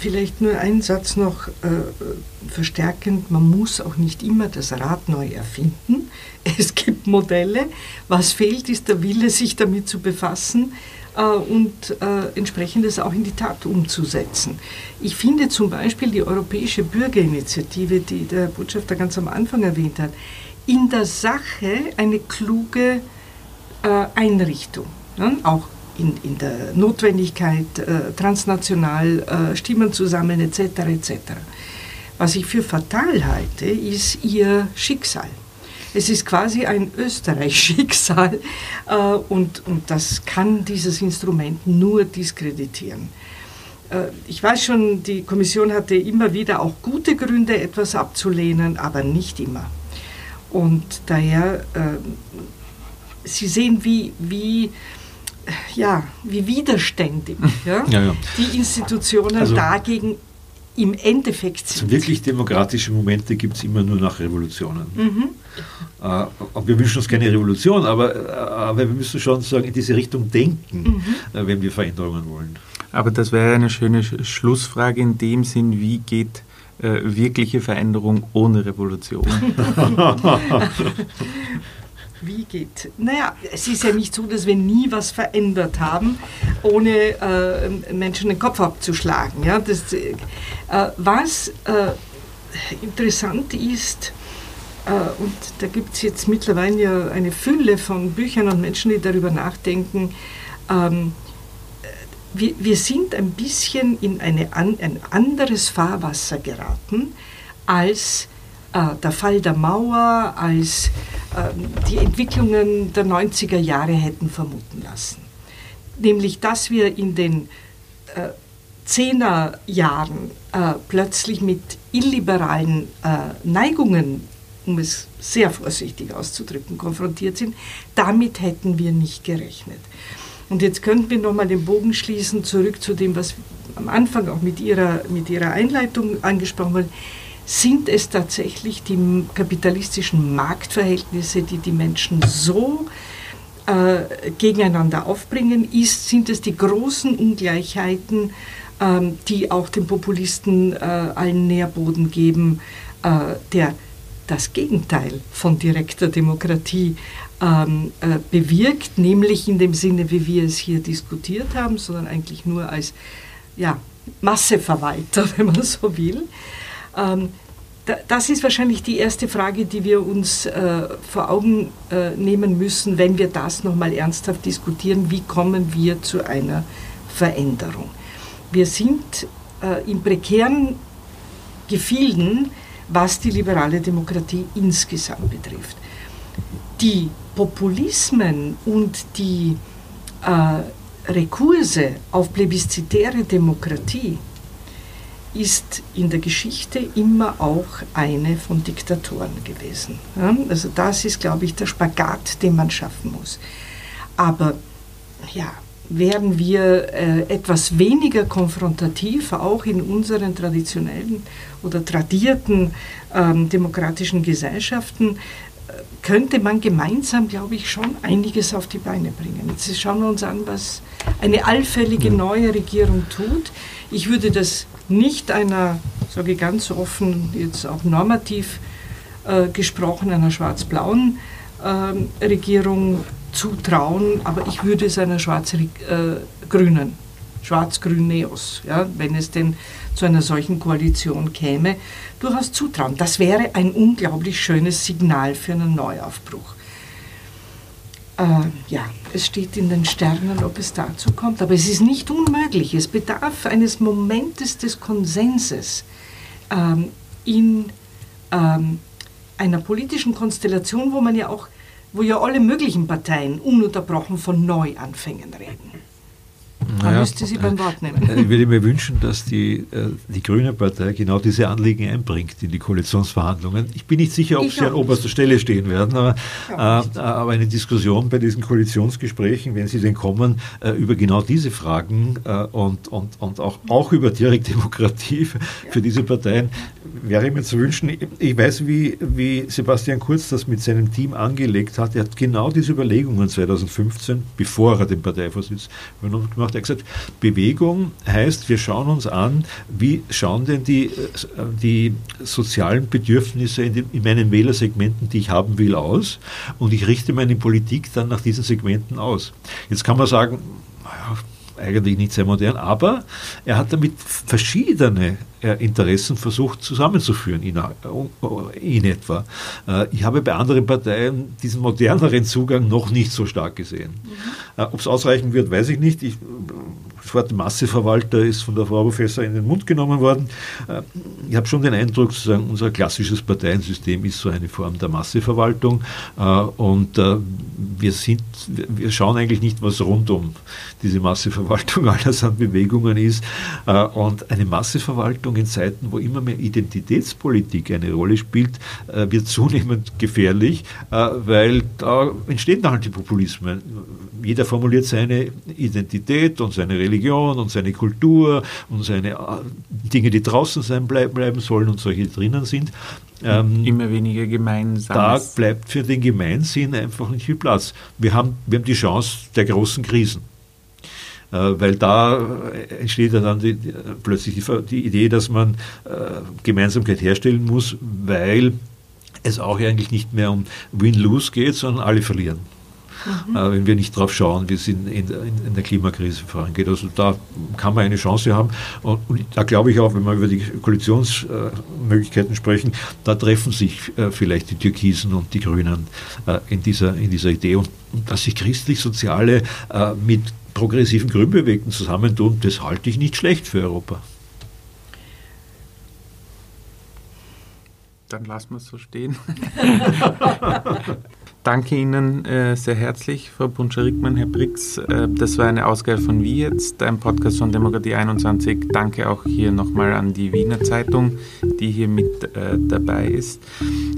Vielleicht nur ein Satz noch äh, verstärkend, man muss auch nicht immer das Rad neu erfinden. Es gibt Modelle. Was fehlt, ist der Wille, sich damit zu befassen äh, und äh, entsprechendes auch in die Tat umzusetzen. Ich finde zum Beispiel die Europäische Bürgerinitiative, die der Botschafter ganz am Anfang erwähnt hat, in der Sache eine kluge äh, Einrichtung. Ne? Auch in, in der Notwendigkeit, äh, transnational äh, Stimmen zu sammeln etc. etc. Was ich für fatal halte, ist ihr Schicksal. Es ist quasi ein Österreich-Schicksal äh, und, und das kann dieses Instrument nur diskreditieren. Äh, ich weiß schon, die Kommission hatte immer wieder auch gute Gründe, etwas abzulehnen, aber nicht immer. Und daher, äh, Sie sehen, wie, wie ja, wie widerständig ja, ja, ja. die Institutionen also, dagegen im Endeffekt sind. Also wirklich demokratische Momente gibt es immer nur nach Revolutionen. Mhm. Äh, wir wünschen uns keine Revolution, aber, äh, aber wir müssen schon sagen, in diese Richtung denken, mhm. äh, wenn wir Veränderungen wollen. Aber das wäre eine schöne Schlussfrage in dem Sinn, wie geht äh, wirkliche Veränderung ohne Revolution? Wie geht? Naja, es ist ja nicht so, dass wir nie was verändert haben, ohne äh, Menschen den Kopf abzuschlagen. Ja? Das, äh, was äh, interessant ist, äh, und da gibt es jetzt mittlerweile ja eine Fülle von Büchern und Menschen, die darüber nachdenken, ähm, wir, wir sind ein bisschen in eine ein anderes Fahrwasser geraten als der Fall der Mauer, als äh, die Entwicklungen der 90er Jahre hätten vermuten lassen. Nämlich, dass wir in den äh, Zehnerjahren äh, plötzlich mit illiberalen äh, Neigungen, um es sehr vorsichtig auszudrücken, konfrontiert sind, damit hätten wir nicht gerechnet. Und jetzt könnten wir nochmal den Bogen schließen, zurück zu dem, was am Anfang auch mit Ihrer, mit ihrer Einleitung angesprochen wurde. Sind es tatsächlich die kapitalistischen Marktverhältnisse, die die Menschen so äh, gegeneinander aufbringen? Ist, sind es die großen Ungleichheiten, ähm, die auch den Populisten äh, allen Nährboden geben, äh, der das Gegenteil von direkter Demokratie ähm, äh, bewirkt, nämlich in dem Sinne, wie wir es hier diskutiert haben, sondern eigentlich nur als ja, Masseverwalter, wenn man so will. Ähm, das ist wahrscheinlich die erste Frage, die wir uns äh, vor Augen äh, nehmen müssen, wenn wir das nochmal ernsthaft diskutieren. Wie kommen wir zu einer Veränderung? Wir sind äh, in prekären Gefilden, was die liberale Demokratie insgesamt betrifft. Die Populismen und die äh, Rekurse auf plebiszitäre Demokratie ist in der Geschichte immer auch eine von Diktatoren gewesen. Also das ist, glaube ich, der Spagat, den man schaffen muss. Aber ja, wären wir äh, etwas weniger konfrontativ, auch in unseren traditionellen oder tradierten ähm, demokratischen Gesellschaften, könnte man gemeinsam, glaube ich, schon einiges auf die Beine bringen. Jetzt schauen wir uns an, was eine allfällige neue Regierung tut. Ich würde das nicht einer, sage ich ganz offen, jetzt auch normativ äh, gesprochen, einer schwarz-blauen äh, Regierung zutrauen, aber ich würde es einer schwarz-grünen, äh, schwarz-grün-Neos, ja, wenn es denn zu einer solchen Koalition käme, durchaus zutrauen. Das wäre ein unglaublich schönes Signal für einen Neuaufbruch. Äh, ja, es steht in den Sternen, ob es dazu kommt, aber es ist nicht unmöglich. Es bedarf eines Momentes des Konsenses ähm, in ähm, einer politischen Konstellation, wo man ja auch, wo ja alle möglichen Parteien ununterbrochen von Neuanfängen reden. Man naja, müsste sie beim Wort nehmen. Äh, ich würde mir wünschen, dass die, äh, die Grüne Partei genau diese Anliegen einbringt in die Koalitionsverhandlungen. Ich bin nicht sicher, ob ich sie an oberster Stelle stehen werden, aber, äh, aber, eine Diskussion bei diesen Koalitionsgesprächen, wenn sie denn kommen, äh, über genau diese Fragen äh, und, und, und auch, auch über Direktdemokratie für, diese Parteien wäre mir zu wünschen. Ich weiß, wie, wie Sebastian Kurz das mit seinem Team angelegt hat. Er hat genau diese Überlegungen 2015, bevor er den Parteivorsitz gemacht er gesagt, Bewegung heißt, wir schauen uns an, wie schauen denn die, die sozialen Bedürfnisse in, den, in meinen Wählersegmenten, die ich haben will, aus und ich richte meine Politik dann nach diesen Segmenten aus. Jetzt kann man sagen, eigentlich nicht sehr modern, aber er hat damit verschiedene äh, Interessen versucht zusammenzuführen in, äh, in etwa. Äh, ich habe bei anderen Parteien diesen moderneren Zugang noch nicht so stark gesehen. Mhm. Ob es ausreichen wird, weiß ich nicht. Ich, Wort Masseverwalter ist von der Frau Professor in den Mund genommen worden. Ich habe schon den Eindruck, sozusagen, unser klassisches Parteiensystem ist so eine Form der Masseverwaltung und wir, sind, wir schauen eigentlich nicht, was rund um diese Masseverwaltung alles an Bewegungen ist. Und eine Masseverwaltung in Zeiten, wo immer mehr Identitätspolitik eine Rolle spielt, äh, wird zunehmend gefährlich, äh, weil da entstehen dann halt die Populismen. Jeder formuliert seine Identität und seine Religion und seine Kultur und seine äh, Dinge, die draußen sein bleiben sollen und solche drinnen sind. Ähm, immer weniger gemeinsam. Da bleibt für den Gemeinsinn einfach nicht viel Platz. Wir haben, wir haben die Chance der großen Krisen. Äh, weil da entsteht dann die, die, plötzlich die, die, Idee, dass man äh, Gemeinsamkeit herstellen muss, weil es auch eigentlich nicht mehr um Win-Lose geht, sondern alle verlieren. Mhm. äh, wenn wir nicht darauf schauen, wie es in, in, in, der Klimakrise vorangeht. Also da kann man eine Chance haben. Und, und da glaube ich auch, wenn wir über die Koalitionsmöglichkeiten sprechen, da treffen sich äh, vielleicht die Türkisen und die Grünen äh, in, dieser, in dieser Idee. Und, und dass sich christlich-soziale äh, mit progressiven Grünbewegten zusammentun, das halte ich nicht schlecht für Europa. Dann lassen wir es so stehen. Danke Ihnen äh, sehr herzlich, Frau Buncher-Rickmann, Herr Brix. Äh, das war eine Ausgabe von Wie jetzt, ein Podcast von Demokratie 21. Danke auch hier nochmal an die Wiener Zeitung, die hier mit äh, dabei ist.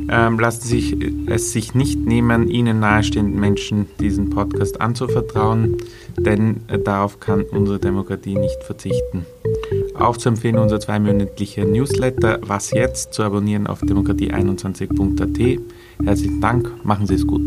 Ähm, lassen Sie sich, es sich nicht nehmen, Ihnen nahestehenden Menschen diesen Podcast anzuvertrauen, denn äh, darauf kann unsere Demokratie nicht verzichten. Auch zu empfehlen unser zweimonatlicher Newsletter Was jetzt zu abonnieren auf demokratie21.at. Herzlichen Dank, machen Sie es gut.